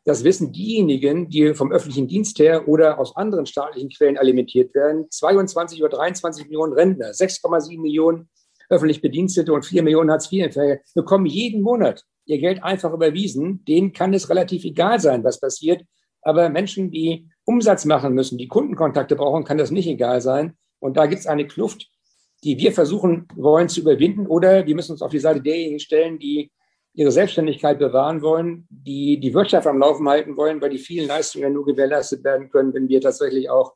Das wissen diejenigen, die vom öffentlichen Dienst her oder aus anderen staatlichen Quellen alimentiert werden. 22 oder 23 Millionen Rentner, 6,7 Millionen öffentlich Bedienstete und 4 Millionen Hartz-IV-Empfänger bekommen jeden Monat ihr Geld einfach überwiesen. Denen kann es relativ egal sein, was passiert. Aber Menschen, die Umsatz machen müssen, die Kundenkontakte brauchen, kann das nicht egal sein. Und da gibt es eine Kluft, die wir versuchen wollen zu überwinden. Oder wir müssen uns auf die Seite derjenigen stellen, die ihre Selbstständigkeit bewahren wollen, die die Wirtschaft am Laufen halten wollen, weil die vielen Leistungen nur gewährleistet werden können, wenn wir tatsächlich auch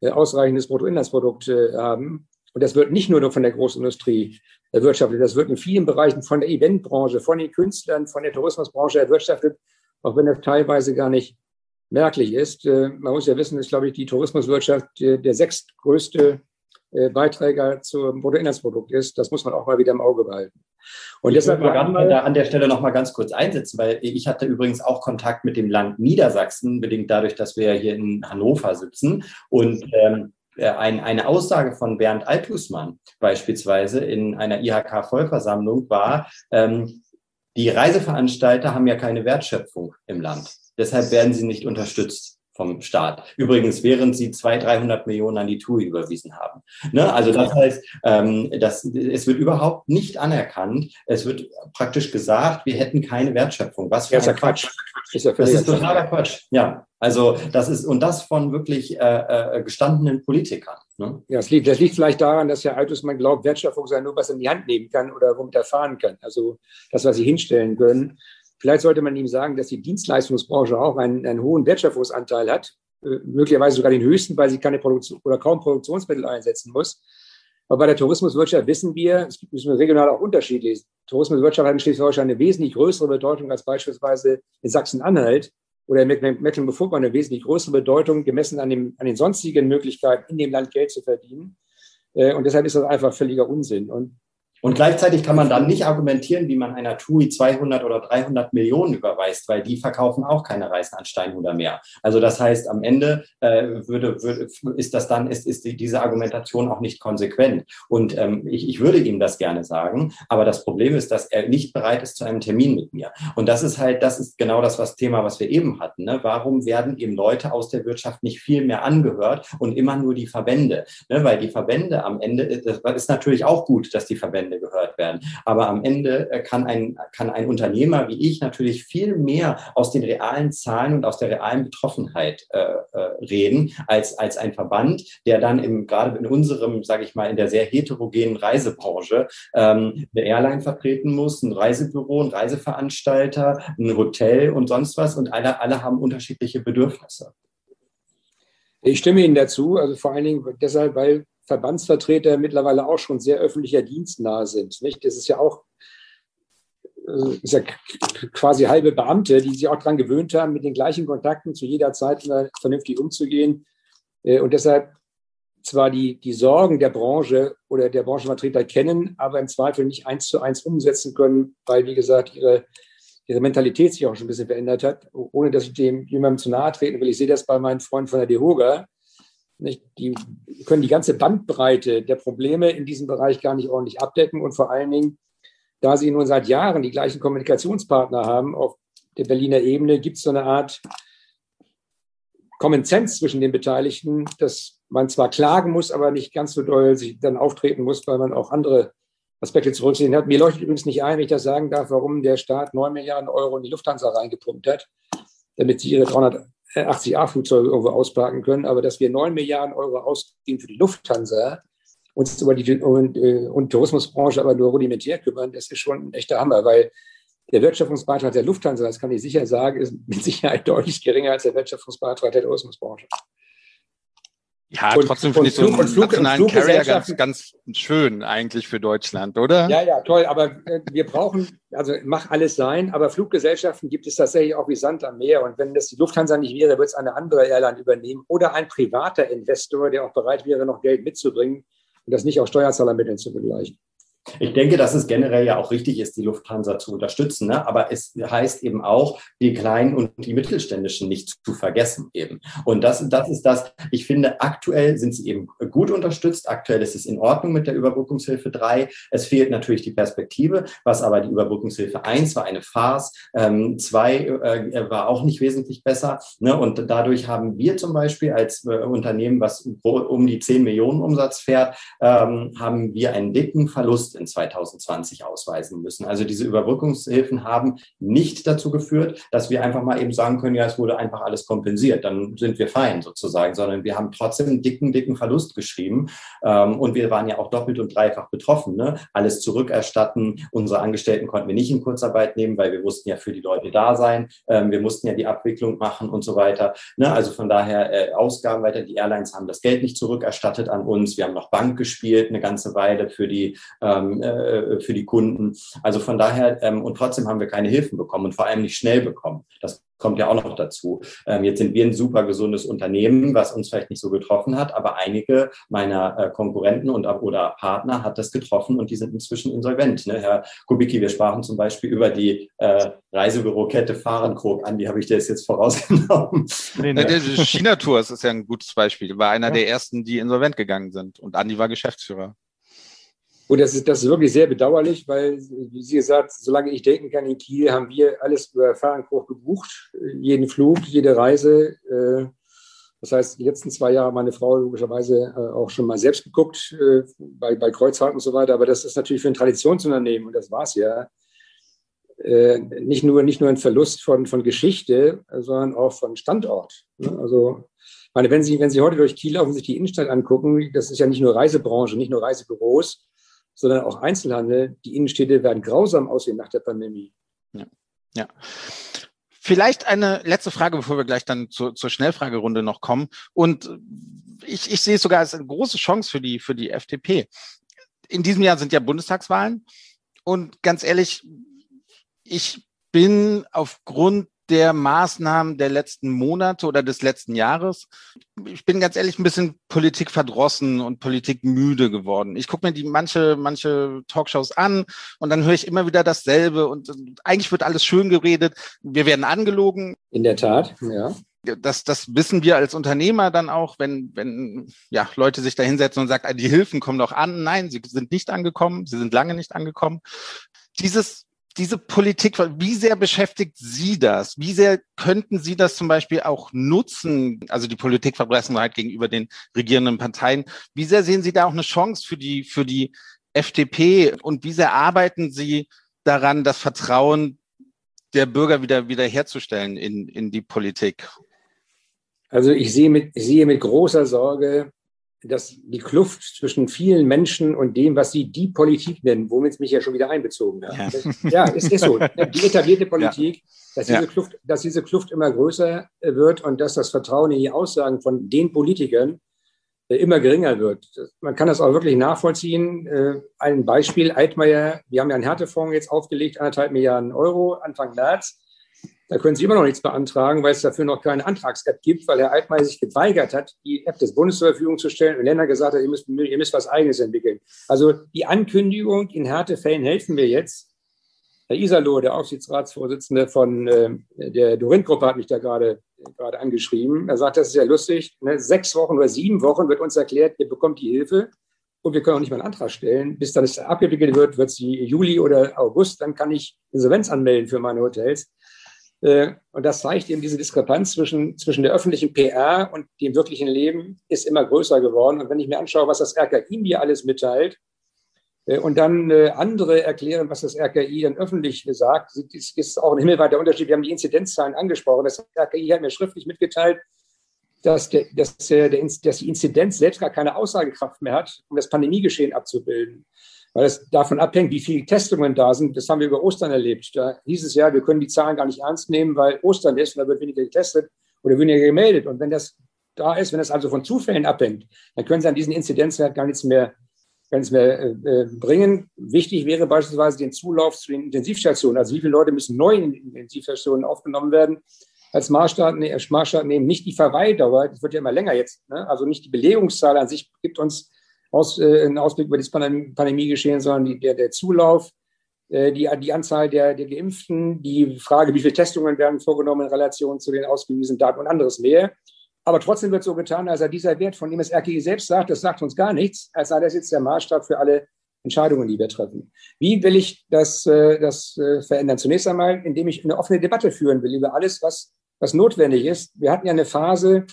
äh, ausreichendes Bruttoinlandsprodukt äh, haben. Und das wird nicht nur von der Großindustrie erwirtschaftet, das wird in vielen Bereichen von der Eventbranche, von den Künstlern, von der Tourismusbranche erwirtschaftet, auch wenn das teilweise gar nicht merklich ist. Äh, man muss ja wissen, dass, glaube ich, die Tourismuswirtschaft der sechstgrößte äh, Beiträger zum Bruttoinlandsprodukt ist. Das muss man auch mal wieder im Auge behalten. Und ich deshalb mal da an der Stelle noch mal ganz kurz einsetzen, weil ich hatte übrigens auch Kontakt mit dem Land Niedersachsen, bedingt dadurch, dass wir hier in Hannover sitzen und ähm, äh, ein, eine Aussage von Bernd Altusmann beispielsweise in einer IHK-Vollversammlung war, ähm, die Reiseveranstalter haben ja keine Wertschöpfung im Land. Deshalb werden sie nicht unterstützt vom Staat. Übrigens, während sie 200, 300 Millionen an die TUI überwiesen haben. Ne? Also das heißt, ähm, das, es wird überhaupt nicht anerkannt. Es wird praktisch gesagt, wir hätten keine Wertschöpfung. Was für ein Quatsch. Quatsch. Ist ja das ist totaler Quatsch. Ja, also das ist, und das von wirklich äh, äh, gestandenen Politikern. Ne? Ja, das liegt, das liegt vielleicht daran, dass Herr Altusmann glaubt, Wertschöpfung sei nur was in die Hand nehmen kann oder womit er fahren kann. Also das, was sie hinstellen können. Vielleicht sollte man ihm sagen, dass die Dienstleistungsbranche auch einen, einen hohen Wertschöpfungsanteil hat, äh, möglicherweise sogar den höchsten, weil sie keine Produktion oder kaum Produktionsmittel einsetzen muss. Aber bei der Tourismuswirtschaft wissen wir, es gibt regional auch unterschiedlich. Tourismuswirtschaft hat in Schleswig-Holstein eine wesentlich größere Bedeutung als beispielsweise in Sachsen-Anhalt oder in Mecklenburg-Vorpommern eine wesentlich größere Bedeutung, gemessen an, dem, an den sonstigen Möglichkeiten, in dem Land Geld zu verdienen. Äh, und deshalb ist das einfach völliger Unsinn. Und und gleichzeitig kann man dann nicht argumentieren, wie man einer TUI 200 oder 300 Millionen überweist, weil die verkaufen auch keine Reisen an Steinhuder mehr. Also das heißt, am Ende äh, würde, würde, ist das dann, ist, ist diese Argumentation auch nicht konsequent. Und ähm, ich, ich würde ihm das gerne sagen, aber das Problem ist, dass er nicht bereit ist zu einem Termin mit mir. Und das ist halt, das ist genau das was Thema, was wir eben hatten. Ne? Warum werden eben Leute aus der Wirtschaft nicht viel mehr angehört und immer nur die Verbände? Ne? Weil die Verbände am Ende, das ist natürlich auch gut, dass die Verbände Ende gehört werden. Aber am Ende äh, kann ein, kann ein Unternehmer wie ich natürlich viel mehr aus den realen Zahlen und aus der realen Betroffenheit äh, äh, reden, als, als ein Verband, der dann im, gerade in unserem, sage ich mal, in der sehr heterogenen Reisebranche ähm, eine Airline vertreten muss, ein Reisebüro, ein Reiseveranstalter, ein Hotel und sonst was. Und alle, alle haben unterschiedliche Bedürfnisse. Ich stimme Ihnen dazu, also vor allen Dingen deshalb, weil Verbandsvertreter mittlerweile auch schon sehr öffentlicher Dienst nahe sind. Nicht? Das ist ja auch äh, ist ja quasi halbe Beamte, die sich auch daran gewöhnt haben, mit den gleichen Kontakten zu jeder Zeit vernünftig umzugehen. Äh, und deshalb zwar die, die Sorgen der Branche oder der Branchenvertreter kennen, aber im Zweifel nicht eins zu eins umsetzen können, weil, wie gesagt, ihre, ihre Mentalität sich auch schon ein bisschen verändert hat, ohne dass ich dem jemandem zu nahe treten will. Ich sehe das bei meinen Freunden von der DEHOGA, nicht? Die können die ganze Bandbreite der Probleme in diesem Bereich gar nicht ordentlich abdecken und vor allen Dingen, da sie nun seit Jahren die gleichen Kommunikationspartner haben auf der Berliner Ebene, gibt es so eine Art Common Sense zwischen den Beteiligten, dass man zwar klagen muss, aber nicht ganz so doll sich dann auftreten muss, weil man auch andere Aspekte zurücksehen hat. Mir leuchtet übrigens nicht ein, wenn ich das sagen darf, warum der Staat 9 Milliarden Euro in die Lufthansa reingepumpt hat, damit sie ihre 300 80A-Flugzeuge irgendwo ausparken können, aber dass wir 9 Milliarden Euro ausgeben für die Lufthansa, uns über die und, äh, und Tourismusbranche aber nur rudimentär kümmern, das ist schon ein echter Hammer, weil der Wirtschaftungsbeitrag der Lufthansa, das kann ich sicher sagen, ist mit Sicherheit deutlich geringer als der Wirtschaftungsbeitrag der Tourismusbranche. Ja, und, trotzdem finde ich so einen Flug, nationalen Carrier ganz, ganz schön eigentlich für Deutschland, oder? Ja, ja, toll. Aber äh, wir brauchen, also mach alles sein, aber Fluggesellschaften gibt es tatsächlich auch wie Sand am Meer. Und wenn das die Lufthansa nicht wäre, wird es eine andere Airline übernehmen oder ein privater Investor, der auch bereit wäre, noch Geld mitzubringen und das nicht aus Steuerzahlermitteln zu begleichen. Ich denke, dass es generell ja auch richtig ist, die Lufthansa zu unterstützen. Ne? Aber es heißt eben auch, die kleinen und die mittelständischen nicht zu vergessen eben. Und das, das ist das, ich finde, aktuell sind sie eben gut unterstützt. Aktuell ist es in Ordnung mit der Überbrückungshilfe 3. Es fehlt natürlich die Perspektive, was aber die Überbrückungshilfe 1 war eine Farce. Ähm, 2 äh, war auch nicht wesentlich besser. Ne? Und dadurch haben wir zum Beispiel als äh, Unternehmen, was um die 10 Millionen Umsatz fährt, ähm, haben wir einen dicken Verlust in 2020 ausweisen müssen. Also diese Überbrückungshilfen haben nicht dazu geführt, dass wir einfach mal eben sagen können, ja, es wurde einfach alles kompensiert, dann sind wir fein sozusagen, sondern wir haben trotzdem einen dicken, dicken Verlust geschrieben. Ähm, und wir waren ja auch doppelt und dreifach betroffen. Ne? Alles zurückerstatten. Unsere Angestellten konnten wir nicht in Kurzarbeit nehmen, weil wir mussten ja für die Leute da sein. Ähm, wir mussten ja die Abwicklung machen und so weiter. Ne? Also von daher äh, Ausgaben weiter. Die Airlines haben das Geld nicht zurückerstattet an uns. Wir haben noch Bank gespielt eine ganze Weile für die ähm, äh, für die Kunden. Also von daher, ähm, und trotzdem haben wir keine Hilfen bekommen und vor allem nicht schnell bekommen. Das kommt ja auch noch dazu. Ähm, jetzt sind wir ein super gesundes Unternehmen, was uns vielleicht nicht so getroffen hat, aber einige meiner äh, Konkurrenten und oder Partner hat das getroffen und die sind inzwischen insolvent. Ne? Herr Kubicki, wir sprachen zum Beispiel über die äh, Reisebürokette Fahrenkrog an, die habe ich dir jetzt vorausgenommen. Nee, nee. China-Tours ist ja ein gutes Beispiel, war einer ja. der ersten, die insolvent gegangen sind und Andi war Geschäftsführer. Und das ist, das ist wirklich sehr bedauerlich, weil, wie Sie gesagt, solange ich denken kann, in Kiel haben wir alles über Fahrenkroch gebucht, jeden Flug, jede Reise. Äh, das heißt, die letzten zwei Jahre meine Frau logischerweise äh, auch schon mal selbst geguckt, äh, bei, bei Kreuzfahrten und so weiter. Aber das ist natürlich für ein Traditionsunternehmen, und das war es ja, nicht nur, nicht nur ein Verlust von, von Geschichte, sondern auch von Standort. Ne? Also, meine, wenn Sie, wenn Sie heute durch Kiel laufen sich die Innenstadt angucken, das ist ja nicht nur Reisebranche, nicht nur Reisebüros, sondern auch Einzelhandel. Die Innenstädte werden grausam aussehen nach der Pandemie. Ja. ja. Vielleicht eine letzte Frage, bevor wir gleich dann zur, zur Schnellfragerunde noch kommen. Und ich, ich sehe es sogar als eine große Chance für die, für die FDP. In diesem Jahr sind ja Bundestagswahlen. Und ganz ehrlich, ich bin aufgrund der Maßnahmen der letzten Monate oder des letzten Jahres. Ich bin ganz ehrlich ein bisschen Politik verdrossen und Politik müde geworden. Ich gucke mir die manche, manche Talkshows an und dann höre ich immer wieder dasselbe und eigentlich wird alles schön geredet. Wir werden angelogen. In der Tat, ja. Das, das wissen wir als Unternehmer dann auch, wenn, wenn ja, Leute sich da hinsetzen und sagen, ah, die Hilfen kommen doch an. Nein, sie sind nicht angekommen, sie sind lange nicht angekommen. Dieses diese Politik, wie sehr beschäftigt Sie das? Wie sehr könnten Sie das zum Beispiel auch nutzen, also die Politikverbressenheit gegenüber den regierenden Parteien? Wie sehr sehen Sie da auch eine Chance für die, für die FDP und wie sehr arbeiten Sie daran, das Vertrauen der Bürger wieder, wieder herzustellen in, in die Politik? Also ich sehe mit, sehe mit großer Sorge dass die Kluft zwischen vielen Menschen und dem, was sie die Politik nennen, womit es mich ja schon wieder einbezogen hat. Ja, ja es ist so. Die etablierte Politik, ja. dass, diese ja. Kluft, dass diese Kluft immer größer wird und dass das Vertrauen in die Aussagen von den Politikern äh, immer geringer wird. Man kann das auch wirklich nachvollziehen. Äh, ein Beispiel, Altmaier, wir haben ja einen Härtefonds jetzt aufgelegt, anderthalb Milliarden Euro Anfang März. Da können Sie immer noch nichts beantragen, weil es dafür noch keine Antrags-App gibt, weil Herr Altmaier sich geweigert hat, die App des Bundes zur Verfügung zu stellen und Länder gesagt hat, ihr müsst, ihr müsst was Eigenes entwickeln. Also die Ankündigung, in Härtefällen helfen wir jetzt. Herr Isalo, der Aufsichtsratsvorsitzende von äh, der Dorint-Gruppe, hat mich da gerade gerade angeschrieben. Er sagt, das ist ja lustig. Ne? Sechs Wochen oder sieben Wochen wird uns erklärt, ihr bekommt die Hilfe und wir können auch nicht mal einen Antrag stellen. Bis dann es abgewickelt wird, wird sie Juli oder August, dann kann ich Insolvenz anmelden für meine Hotels. Äh, und das zeigt eben diese Diskrepanz zwischen, zwischen der öffentlichen PR und dem wirklichen Leben ist immer größer geworden. Und wenn ich mir anschaue, was das RKI mir alles mitteilt, äh, und dann äh, andere erklären, was das RKI dann öffentlich sagt, ist, ist auch ein himmelweiter Unterschied. Wir haben die Inzidenzzahlen angesprochen. Das RKI hat mir schriftlich mitgeteilt, dass, der, dass, der, dass die Inzidenz selbst gar keine Aussagekraft mehr hat, um das Pandemiegeschehen abzubilden weil es davon abhängt, wie viele Testungen da sind. Das haben wir über Ostern erlebt. Da hieß es ja, wir können die Zahlen gar nicht ernst nehmen, weil Ostern ist und da wird weniger getestet oder weniger gemeldet. Und wenn das da ist, wenn das also von Zufällen abhängt, dann können Sie an diesen Inzidenzwert gar nichts mehr, gar nichts mehr äh, äh, bringen. Wichtig wäre beispielsweise den Zulauf zu den Intensivstationen. Also wie viele Leute müssen neu in Intensivstationen aufgenommen werden? Als Maßstab, nee, Maßstab nehmen nicht die Verweildauer, das wird ja immer länger jetzt. Ne? Also nicht die Belegungszahl an sich gibt uns aus, äh, ein Ausblick über das Pandemie geschehen, sondern die, der, der Zulauf, äh, die, die Anzahl der, der Geimpften, die Frage, wie viele Testungen werden vorgenommen in Relation zu den ausgewiesenen Daten und anderes mehr. Aber trotzdem wird so getan, als sei dieser Wert, von dem es RKI selbst sagt, das sagt uns gar nichts, als sei das jetzt der Maßstab für alle Entscheidungen, die wir treffen. Wie will ich das, äh, das äh, verändern? Zunächst einmal, indem ich eine offene Debatte führen will über alles, was, was notwendig ist. Wir hatten ja eine Phase,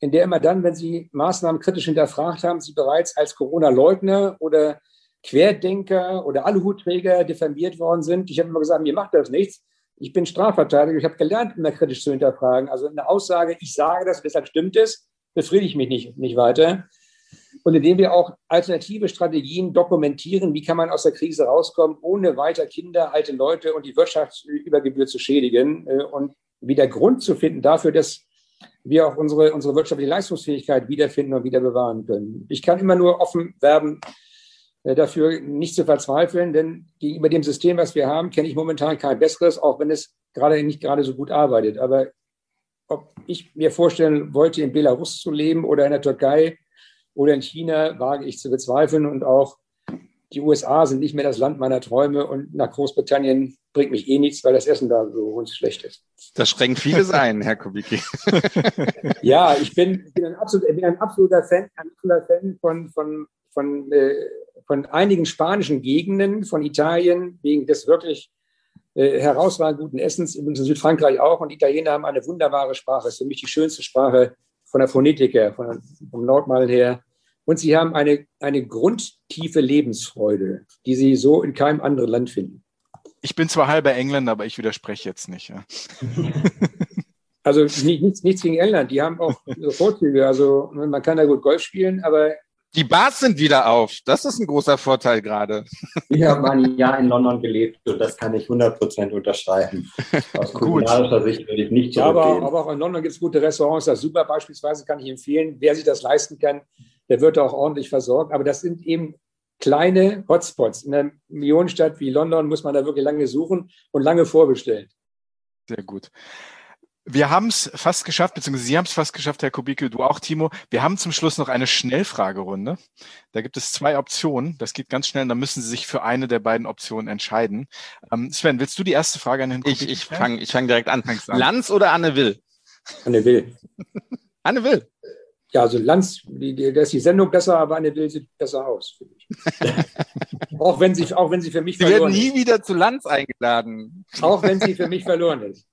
in der immer dann, wenn Sie Maßnahmen kritisch hinterfragt haben, Sie bereits als Corona-Leugner oder Querdenker oder Aluhutträger diffamiert worden sind. Ich habe immer gesagt, mir macht das nichts. Ich bin Strafverteidiger. Ich habe gelernt, immer kritisch zu hinterfragen. Also eine Aussage, ich sage das, deshalb stimmt es, befriedigt mich nicht, nicht weiter und indem wir auch alternative Strategien dokumentieren, wie kann man aus der Krise rauskommen, ohne weiter Kinder, alte Leute und die Wirtschaft über Gebühr zu schädigen äh, und wieder Grund zu finden dafür, dass wir auch unsere, unsere wirtschaftliche Leistungsfähigkeit wiederfinden und wieder bewahren können. Ich kann immer nur offen werben, äh, dafür nicht zu verzweifeln, denn gegenüber dem System, was wir haben, kenne ich momentan kein besseres, auch wenn es gerade nicht gerade so gut arbeitet. Aber ob ich mir vorstellen wollte, in Belarus zu leben oder in der Türkei, oder in China wage ich zu bezweifeln. Und auch die USA sind nicht mehr das Land meiner Träume. Und nach Großbritannien bringt mich eh nichts, weil das Essen da so schlecht ist. Das schränkt vieles ein, Herr Kubicki. ja, ich bin, bin, ein, absolut, bin ein absoluter Fan, ein absoluter Fan von, von, von, äh, von einigen spanischen Gegenden, von Italien, wegen des wirklich äh, herausragend guten Essens, übrigens in Südfrankreich auch. Und Italiener haben eine wunderbare Sprache. Das ist für mich die schönste Sprache von der Phonetik her, von, vom Nordmal her. Und sie haben eine, eine grundtiefe Lebensfreude, die sie so in keinem anderen Land finden. Ich bin zwar halber Engländer, aber ich widerspreche jetzt nicht. Ja. Also nichts, nichts gegen England, die haben auch Vorzüge. Also man kann da gut Golf spielen, aber die Bars sind wieder auf. Das ist ein großer Vorteil gerade. Ich habe ein Jahr in London gelebt und das kann ich 100% unterschreiben. Aus kulinarischer Sicht würde ich nicht zurückgehen. Ja, aber, aber auch in London gibt es gute Restaurants. Das ist super beispielsweise, kann ich empfehlen. Wer sich das leisten kann, der wird auch ordentlich versorgt. Aber das sind eben kleine Hotspots. In einer Millionenstadt wie London muss man da wirklich lange suchen und lange vorbestellen. Sehr gut. Wir haben es fast geschafft, beziehungsweise Sie haben es fast geschafft, Herr Kubicki, du auch, Timo. Wir haben zum Schluss noch eine Schnellfragerunde. Da gibt es zwei Optionen. Das geht ganz schnell. Da müssen Sie sich für eine der beiden Optionen entscheiden. Ähm, Sven, willst du die erste Frage an Herrn Kubicki Ich, ich fange ich fang direkt an. an. Lanz oder Anne Will? Anne Will. Anne Will. Ja, also Lanz, die, die, da ist die Sendung besser, aber Anne Will sieht besser aus, finde ich. auch, wenn sie, auch wenn sie für mich sie verloren ist. Sie werden nie wieder zu Lanz eingeladen. Auch wenn sie für mich verloren ist.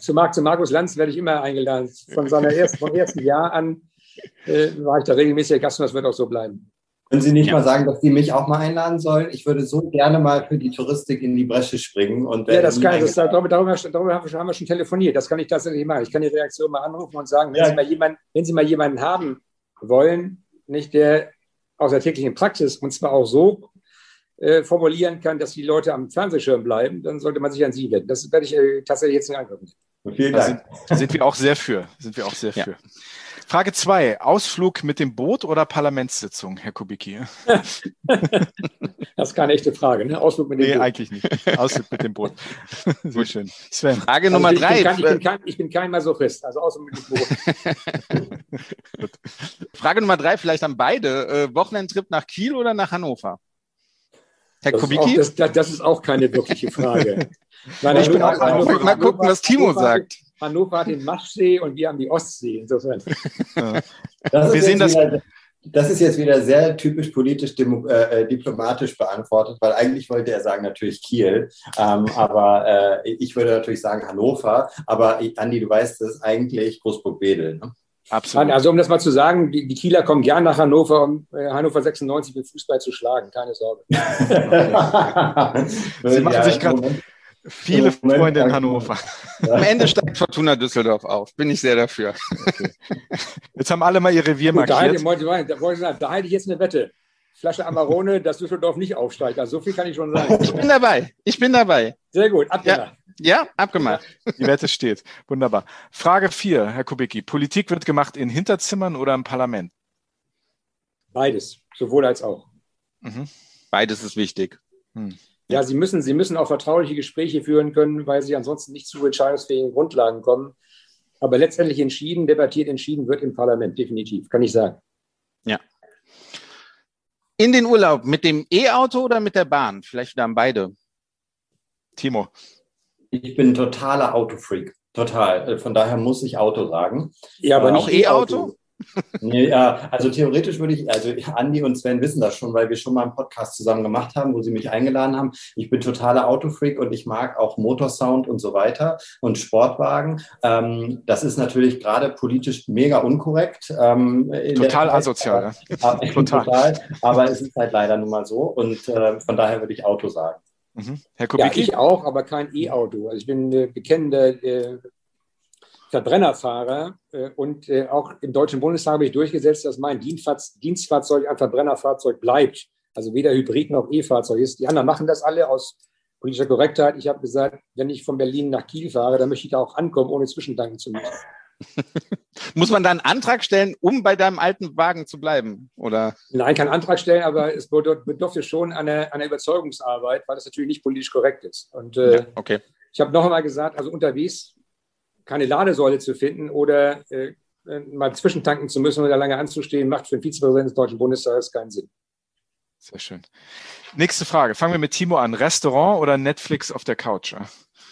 Zu, Marc, zu Markus Lanz werde ich immer eingeladen. Von seiner ersten, vom ersten Jahr an äh, war ich da regelmäßig Gast und das wird auch so bleiben. Können Sie nicht ja. mal sagen, dass die mich auch mal einladen sollen? Ich würde so gerne mal für die Touristik in die Bresche springen. Und ja, das kann ich. Das, darüber, darüber, darüber, haben wir schon telefoniert. Das kann ich tatsächlich machen. Ich kann die Reaktion mal anrufen und sagen, wenn, ja. Sie, mal jemanden, wenn Sie mal jemanden haben wollen, nicht der aus der täglichen Praxis und zwar auch so äh, formulieren kann, dass die Leute am Fernsehschirm bleiben, dann sollte man sich an Sie wenden. Das werde ich äh, tatsächlich jetzt in Angriff nehmen. Vielen Dank. Da sind, sind, wir auch sehr für. Sind wir auch sehr ja. für. Frage zwei: Ausflug mit dem Boot oder Parlamentssitzung, Herr Kubicki? das ist keine echte Frage, ne? Ausflug mit dem nee, Boot. Nee, eigentlich nicht. Ausflug mit dem Boot. Sehr schön. Sven. Frage also Nummer ich drei. Bin kein, ich, bin kein, ich bin kein Masochist, also Ausflug mit dem Boot. Frage Nummer drei, vielleicht an beide. Äh, Wochenendtrip nach Kiel oder nach Hannover? Herr das Kubicki? Ist auch, das, das, ist auch keine wirkliche Frage. Nein, ich bin auch Hannover, mal gucken, was Timo Hannover, sagt. Hannover hat den Maschsee und wir haben die Ostsee. Insofern. Ja. wir sehen das. Wieder, das ist jetzt wieder sehr typisch politisch äh, äh, diplomatisch beantwortet, weil eigentlich wollte er sagen natürlich Kiel, ähm, aber äh, ich würde natürlich sagen Hannover. Aber Andi, du weißt es eigentlich Großburg-Wedel. Ne? Absolut. Also um das mal zu sagen, die, die Kieler kommen gern nach Hannover, um äh, Hannover 96 mit Fußball zu schlagen, keine Sorge. Sie machen sich gerade viele Freunde in Hannover. Am Ende steigt Fortuna Düsseldorf auf. Bin ich sehr dafür. Okay. Jetzt haben alle mal ihr Revier markiert. Da, da, da, da halte ich jetzt eine Wette. Flasche Amarone, dass Düsseldorf nicht aufsteigt. Also so viel kann ich schon sagen. Ich bin dabei. Ich bin dabei. Sehr gut. Abgemacht. Ja, abgemacht. Die Wette steht. Wunderbar. Frage 4, Herr Kubicki. Politik wird gemacht in Hinterzimmern oder im Parlament? Beides, sowohl als auch. Mhm. Beides ist wichtig. Hm. Ja, Sie müssen, Sie müssen auch vertrauliche Gespräche führen können, weil Sie ansonsten nicht zu entscheidungsfähigen Grundlagen kommen. Aber letztendlich entschieden, debattiert, entschieden wird im Parlament, definitiv, kann ich sagen. Ja. In den Urlaub mit dem E-Auto oder mit der Bahn? Vielleicht dann beide. Timo. Ich bin totaler Autofreak. Total. Äh, von daher muss ich Auto sagen. Ja, aber äh, nicht E-Auto? Ja, also theoretisch würde ich, also Andi und Sven wissen das schon, weil wir schon mal einen Podcast zusammen gemacht haben, wo sie mich eingeladen haben. Ich bin totaler Autofreak und ich mag auch Motorsound und so weiter und Sportwagen. Ähm, das ist natürlich gerade politisch mega unkorrekt. Ähm, total asozial, aber, ja. total. total. Aber es ist halt leider nun mal so und äh, von daher würde ich Auto sagen. Mhm. Herr Kubicki? Ja, ich auch, aber kein E-Auto. Also ich bin äh, bekennender äh, Verbrennerfahrer äh, und äh, auch im Deutschen Bundestag habe ich durchgesetzt, dass mein Dienstfahrzeug ein Verbrennerfahrzeug bleibt. Also weder Hybrid noch E-Fahrzeug ist. Die anderen machen das alle aus politischer Korrektheit. Ich habe gesagt, wenn ich von Berlin nach Kiel fahre, dann möchte ich da auch ankommen, ohne zwischentanken zu müssen. Muss man da einen Antrag stellen, um bei deinem alten Wagen zu bleiben? Oder? Nein, keinen Antrag stellen, aber es bedurfte schon einer, einer Überzeugungsarbeit, weil das natürlich nicht politisch korrekt ist. Und äh, ja, okay. ich habe noch einmal gesagt, also unterwegs keine Ladesäule zu finden oder äh, mal zwischentanken zu müssen oder lange anzustehen, macht für den Vizepräsidenten des Deutschen Bundestages keinen Sinn. Sehr schön. Nächste Frage. Fangen wir mit Timo an. Restaurant oder Netflix auf der Couch?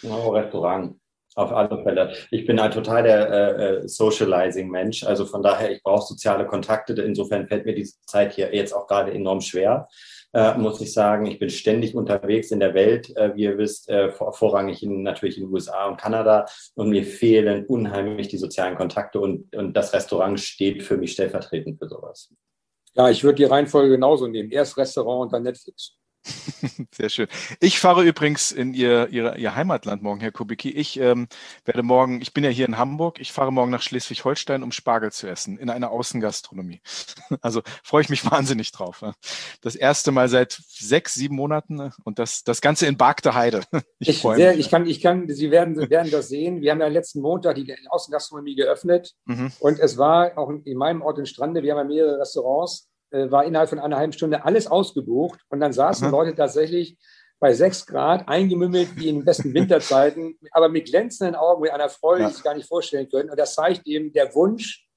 Oh, Restaurant. Auf alle Fälle. Ich bin ein total der äh, äh Socializing-Mensch. Also von daher, ich brauche soziale Kontakte. Insofern fällt mir diese Zeit hier jetzt auch gerade enorm schwer äh, muss ich sagen. Ich bin ständig unterwegs in der Welt, äh, wie ihr wisst, äh, vor, vorrangig in, natürlich in den USA und Kanada. Und mir fehlen unheimlich die sozialen Kontakte und, und das Restaurant steht für mich stellvertretend für sowas. Ja, ich würde die Reihenfolge genauso nehmen. Erst Restaurant und dann Netflix. Sehr schön. Ich fahre übrigens in Ihr, Ihr, Ihr Heimatland morgen, Herr Kubicki. Ich ähm, werde morgen, ich bin ja hier in Hamburg, ich fahre morgen nach Schleswig-Holstein, um Spargel zu essen, in einer Außengastronomie. Also freue ich mich wahnsinnig drauf. Das erste Mal seit sechs, sieben Monaten ne? und das, das Ganze in Barkte Heide. Ich, ich, sehr, ich, kann, ich kann, Sie werden, werden das sehen. Wir haben ja letzten Montag die Außengastronomie geöffnet mhm. und es war auch in meinem Ort in Strande, wir haben ja mehrere Restaurants war innerhalb von einer halben Stunde alles ausgebucht und dann saßen Aha. Leute tatsächlich bei sechs Grad eingemümmelt wie in den besten Winterzeiten, aber mit glänzenden Augen, mit einer Freude, ja. die sie gar nicht vorstellen können. Und das zeigt eben der Wunsch,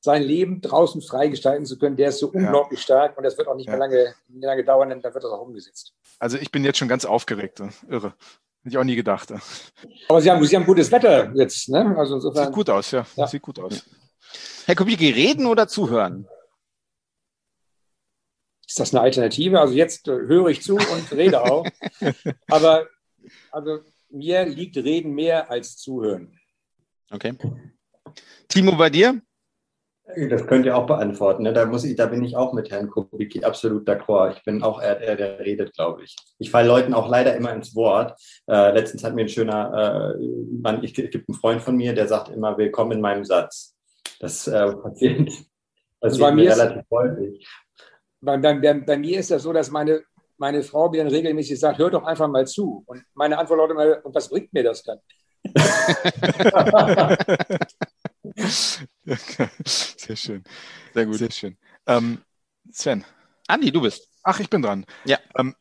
sein Leben draußen freigestalten zu können, der ist so ja. unglaublich stark und das wird auch nicht ja. mehr lange, lange dauern, denn da wird das auch umgesetzt. Also ich bin jetzt schon ganz aufgeregt. Irre. Hätte ich auch nie gedacht. Aber Sie haben, Sie haben gutes Wetter jetzt, ne? Also insofern. Sieht gut aus, ja. Sieht gut aus. Herr Kubicki, reden oder zuhören? Ist das eine Alternative? Also jetzt äh, höre ich zu und rede auch. Aber also mir liegt Reden mehr als Zuhören. Okay. Timo, bei dir? Das könnt ihr auch beantworten. Ne? Da, muss ich, da bin ich auch mit Herrn Kubicki absolut d'accord. Ich bin auch eher der, der redet, glaube ich. Ich falle Leuten auch leider immer ins Wort. Äh, letztens hat mir ein schöner äh, Mann, ich gibt einen Freund von mir, der sagt immer, willkommen in meinem Satz. Das äh, passiert, passiert also mir relativ häufig bei, bei, bei, mir ist das so, dass meine, meine Frau mir dann regelmäßig sagt, hör doch einfach mal zu. Und meine Antwort lautet immer, und was bringt mir das dann? Sehr schön. Sehr gut. Sehr schön. Ähm, Sven. Andi, du bist. Ach, ich bin dran. Ja. Ähm,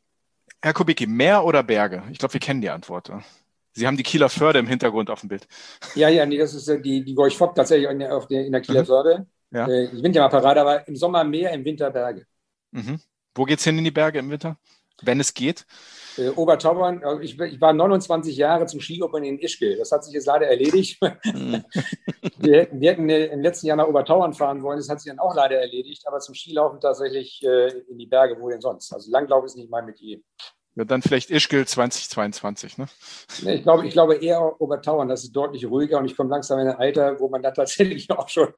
Herr Kubicki, Meer oder Berge? Ich glaube, wir kennen die Antwort. Sie haben die Kieler Förde im Hintergrund auf dem Bild. Ja, ja, nee, das ist äh, die, die Gorch Fock tatsächlich in der, in der Kieler mhm. Förde. Ja. Äh, ich bin ja mal Parade, aber im Sommer Meer, im Winter Berge. Mhm. Wo es hin in die Berge im Winter, wenn es geht? Äh, Obertauern, also ich, ich, war 29 Jahre zum Skiopern in Ischgl. Das hat sich jetzt leider erledigt. Mhm. wir, wir, hätten im letzten Jahr nach Obertauern fahren wollen. Das hat sich dann auch leider erledigt. Aber zum Skilaufen tatsächlich äh, in die Berge, wo denn sonst? Also Langlauf ist nicht mein Metier. Ja, dann vielleicht Ischgl 2022, ne? Ich, glaube, ich glaube eher Obertauern, das ist deutlich ruhiger und ich komme langsam in ein Alter, wo man da tatsächlich auch schon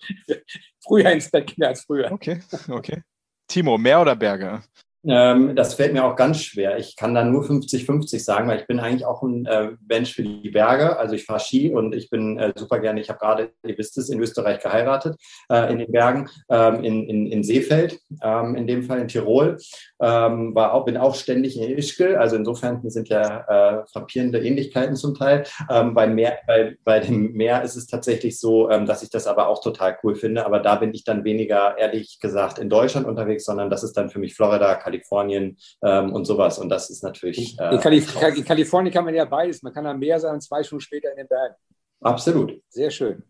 früher ins Bett geht als früher. Okay, okay. Timo, Meer oder Berge? Ähm, das fällt mir auch ganz schwer. Ich kann da nur 50-50 sagen, weil ich bin eigentlich auch ein äh, Mensch für die Berge. Also ich fahre Ski und ich bin äh, super gerne, ich habe gerade, ihr wisst es, in Österreich geheiratet, äh, in den Bergen, ähm, in, in, in Seefeld, ähm, in dem Fall in Tirol. Ähm, war auch, bin auch ständig in Ischgl, also insofern sind ja äh, frappierende Ähnlichkeiten zum Teil. Ähm, bei, Meer, bei, bei dem Meer ist es tatsächlich so, ähm, dass ich das aber auch total cool finde. Aber da bin ich dann weniger, ehrlich gesagt, in Deutschland unterwegs, sondern das ist dann für mich Florida, Kalifornien, ähm, und sowas. Und das ist natürlich. Äh, in, Kalif in, Kalifornien kann man ja beides. Man kann am Meer sein und zwei Stunden später in den Bergen. Absolut. Sehr schön.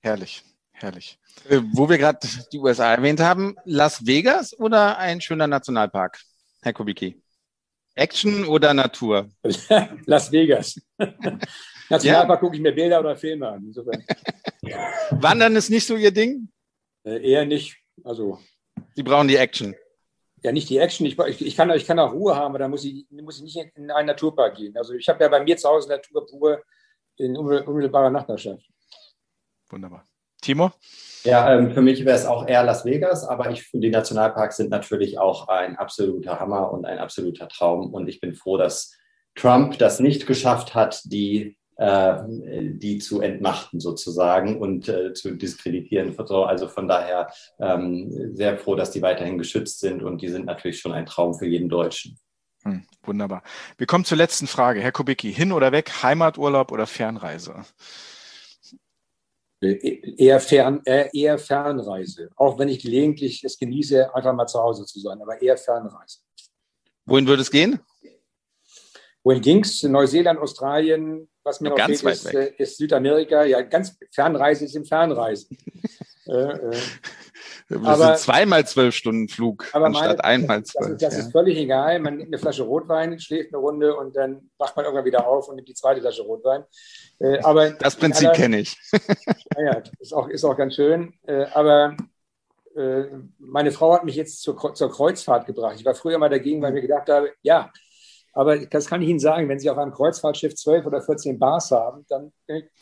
Herrlich. Herrlich. Äh, wo wir gerade die USA erwähnt haben, Las Vegas oder ein schöner Nationalpark, Herr Kubicki? Action oder Natur? Las Vegas. Nationalpark ja? gucke ich mir Bilder oder Filme an. Wandern ist nicht so Ihr Ding? Äh, eher nicht. Also. Sie brauchen die Action. Ja, nicht die Action. Ich, ich, kann, ich kann auch Ruhe haben, aber da muss ich, muss ich nicht in einen Naturpark gehen. Also ich habe ja bei mir zu Hause Natur pur in unmittelbarer Nachbarschaft. Wunderbar. Timo? Ja, ähm, für mich wäre es auch eher Las Vegas, aber ich, die Nationalparks sind natürlich auch ein absoluter Hammer und ein absoluter Traum. Und ich bin froh, dass Trump das nicht geschafft hat, die, äh, die zu entmachten sozusagen und äh, zu diskreditieren. Also von daher ähm, sehr froh, dass die weiterhin geschützt sind und die sind natürlich schon ein Traum für jeden Deutschen. Hm, wunderbar. Wir kommen zur letzten Frage. Herr Kubicki, hin oder weg, Heimaturlaub oder Fernreise? Eher, fern, eher Fernreise. Auch wenn ich gelegentlich es genieße, einfach mal zu Hause zu sein, aber eher Fernreise. Wohin würde es gehen? Wohin ging es? Neuseeland, Australien, was mir noch ganz fehlt, ist, äh, ist, Südamerika. Ja, ganz Fernreise ist im Fernreisen. Äh, äh. Das aber, sind zweimal zwölf Stunden Flug aber anstatt meine, einmal zwölf. Das, das ja. ist völlig egal. Man nimmt eine Flasche Rotwein, schläft eine Runde und dann wacht man irgendwann wieder auf und nimmt die zweite Flasche Rotwein. Äh, aber das Prinzip kenne ich. ja, ist auch, ist auch ganz schön. Äh, aber meine Frau hat mich jetzt zur, zur Kreuzfahrt gebracht. Ich war früher mal dagegen, weil ich mir gedacht habe, ja, aber das kann ich Ihnen sagen, wenn Sie auf einem Kreuzfahrtschiff 12 oder 14 Bars haben, dann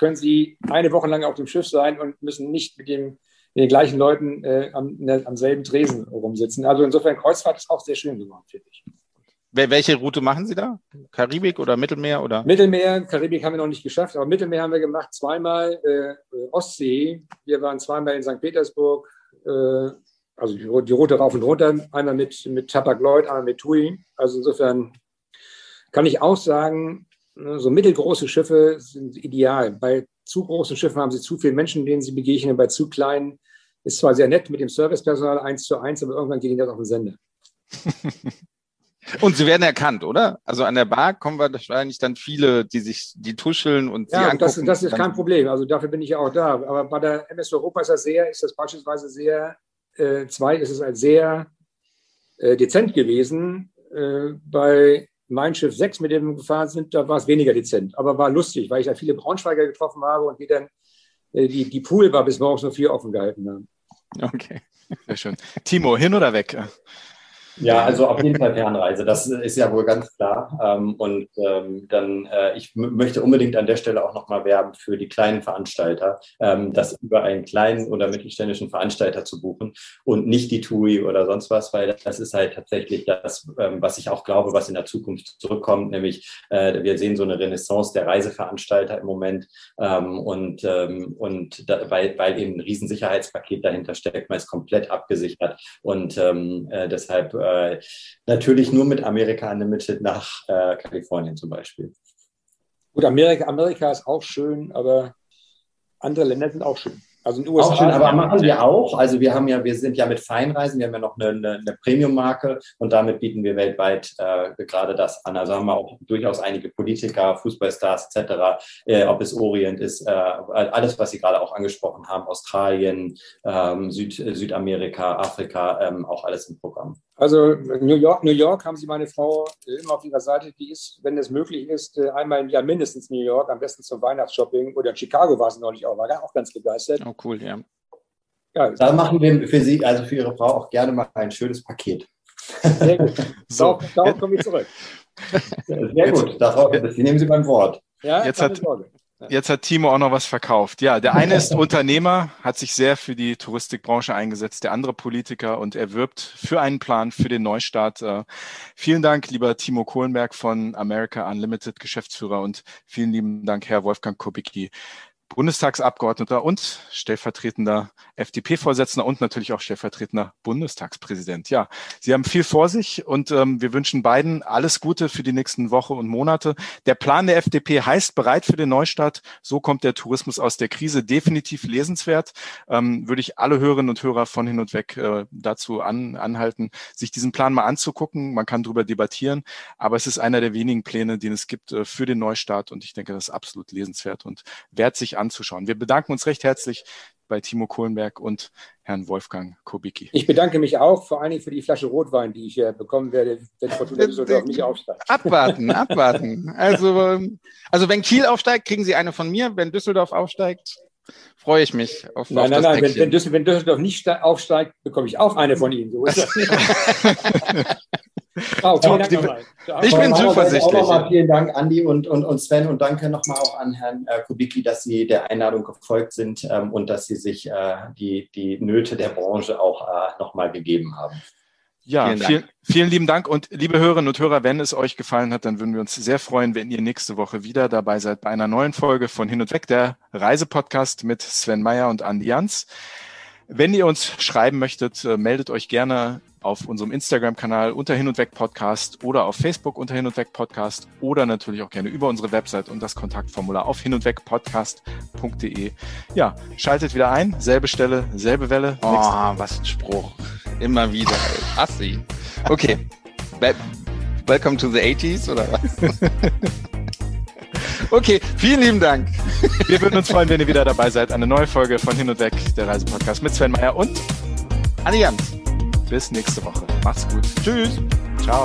können Sie eine Woche lang auf dem Schiff sein und müssen nicht mit, dem, mit den gleichen Leuten äh, am, ne, am, selben Tresen rumsitzen. Also insofern Kreuzfahrt ist auch sehr schön geworden, finde ich. Welche Route machen Sie da? Karibik oder Mittelmeer? Oder? Mittelmeer, Karibik haben wir noch nicht geschafft, aber Mittelmeer haben wir gemacht, zweimal äh, Ostsee. Wir waren zweimal in St. Petersburg, äh, also die, die, Route rauf und runter, einmal mit, mit Tapag-Lloyd, einmal mit TUI. Also insofern kann ich auch sagen, ne, so mittelgroße Schiffe sind ideal. Bei zu großen Schiffen haben sie zu viele Menschen, denen sie begegnen. Bei zu kleinen ist zwar sehr nett mit dem Servicepersonal eins zu eins, aber irgendwann geht ihnen das auf den Sender. Und sie werden erkannt, oder? Also an der Bar kommen wahrscheinlich dann viele, die sich, die tuscheln und ja, sie angucken. Das, das ist kein Problem. Also dafür bin ich ja auch da. Aber bei der MS Europa ist das sehr, ist das beispielsweise sehr, äh, zwei ist es halt sehr äh, dezent gewesen. Äh, bei mein Schiff 6, mit dem wir gefahren sind, da war es weniger dezent. Aber war lustig, weil ich da viele Braunschweiger getroffen habe und die dann äh, die, Pool war bis morgens um vier offen gehalten haben. Okay, sehr schön. Timo, hin oder weg? Ja, also auf jeden Fall Fernreise, das ist ja wohl ganz klar. Ähm, und ähm, dann, äh, ich möchte unbedingt an der Stelle auch nochmal werben für die kleinen Veranstalter, ähm, das über einen kleinen oder mittelständischen Veranstalter zu buchen und nicht die TUI oder sonst was, weil das ist halt tatsächlich das, was ich auch glaube, was in der Zukunft zurückkommt, nämlich äh, wir sehen so eine Renaissance der Reiseveranstalter im Moment und, und weil, weil eben ein Riesensicherheitspaket dahinter steckt, man ist komplett abgesichert und äh, deshalb äh, natürlich nur mit Amerika Unlimited nach äh, Kalifornien zum Beispiel. Gut, Amerika, Amerika ist auch schön, aber andere Länder sind auch schön. Also in den USA. Auch schön, aber machen wir auch. Also wir haben ja, wir sind ja mit Feinreisen, wir haben ja noch eine, eine, eine Premium-Marke und damit bieten wir weltweit äh, gerade das an. Also haben wir auch durchaus einige Politiker, Fußballstars etc., äh, ob es Orient ist, äh, alles, was Sie gerade auch angesprochen haben, Australien, ähm, Süd, Südamerika, Afrika, ähm, auch alles im Programm. Also New York, New York haben Sie meine Frau immer auf Ihrer Seite. Die ist, wenn es möglich ist, äh, einmal im Jahr mindestens New York, am besten zum Weihnachtsshopping. Oder in Chicago war sie neulich auch, war da auch ganz begeistert. Oh, cool, ja. ja da machen wir für Sie, also für Ihre Frau, auch gerne mal ein schönes Paket. Sehr gut. so, darauf komme ich zurück. Sehr gut, darauf, Sie nehmen Sie beim Wort. Ja, jetzt hat, Sorge. Jetzt hat Timo auch noch was verkauft. Ja, der eine ist Unternehmer, hat sich sehr für die Touristikbranche eingesetzt, der andere Politiker und er wirbt für einen Plan für den Neustart. Äh, vielen Dank, lieber Timo Kohlenberg von America Unlimited, Geschäftsführer und vielen lieben Dank, Herr Wolfgang Kubicki, Bundestagsabgeordneter und stellvertretender FDP-Vorsitzender und natürlich auch stellvertretender Bundestagspräsident. Ja, Sie haben viel vor sich und ähm, wir wünschen beiden alles Gute für die nächsten Woche und Monate. Der Plan der FDP heißt bereit für den Neustart. So kommt der Tourismus aus der Krise definitiv lesenswert. Ähm, würde ich alle Hörerinnen und Hörer von hin und weg äh, dazu an, anhalten, sich diesen Plan mal anzugucken. Man kann darüber debattieren, aber es ist einer der wenigen Pläne, den es gibt äh, für den Neustart und ich denke, das ist absolut lesenswert und wert sich anzuschauen. Wir bedanken uns recht herzlich bei Timo Kohlenberg und Herrn Wolfgang Kubicki. Ich bedanke mich auch vor allen Dingen für die Flasche Rotwein, die ich bekommen werde, wenn Fortuna Düsseldorf nicht aufsteigt. Abwarten, abwarten. Also, ähm, also wenn Kiel aufsteigt, kriegen Sie eine von mir. Wenn Düsseldorf aufsteigt, freue ich mich auf, nein, auf nein, Nein, wenn, wenn, wenn Düsseldorf nicht aufsteigt, bekomme ich auch eine von Ihnen. So Oh, vielen Dank nochmal. Ich bin zuversichtlich. Auch nochmal vielen Dank, Andi und, und, und Sven. Und danke nochmal auch an Herrn äh, Kubicki, dass Sie der Einladung gefolgt sind ähm, und dass Sie sich äh, die, die Nöte der Branche auch äh, nochmal gegeben haben. Ja, vielen, vielen, vielen, lieben Dank. Und liebe Hörerinnen und Hörer, wenn es euch gefallen hat, dann würden wir uns sehr freuen, wenn ihr nächste Woche wieder dabei seid bei einer neuen Folge von Hin und Weg, der Reisepodcast mit Sven Meyer und Andi Jans. Wenn ihr uns schreiben möchtet, äh, meldet euch gerne auf unserem Instagram-Kanal unter Hin und Weg Podcast oder auf Facebook unter Hin und Weg Podcast oder natürlich auch gerne über unsere Website und das Kontaktformular auf hin und weg podcast.de. Ja, schaltet wieder ein, selbe Stelle, selbe Welle. Oh, was ein Spruch. Immer wieder. Assi. Okay. Welcome to the 80s oder was? Okay, vielen lieben Dank. Wir würden uns freuen, wenn ihr wieder dabei seid. Eine neue Folge von Hin und Weg, der Reisepodcast mit Sven Meyer und Allianz. Bis nächste Woche. Macht's gut. Tschüss. Ciao.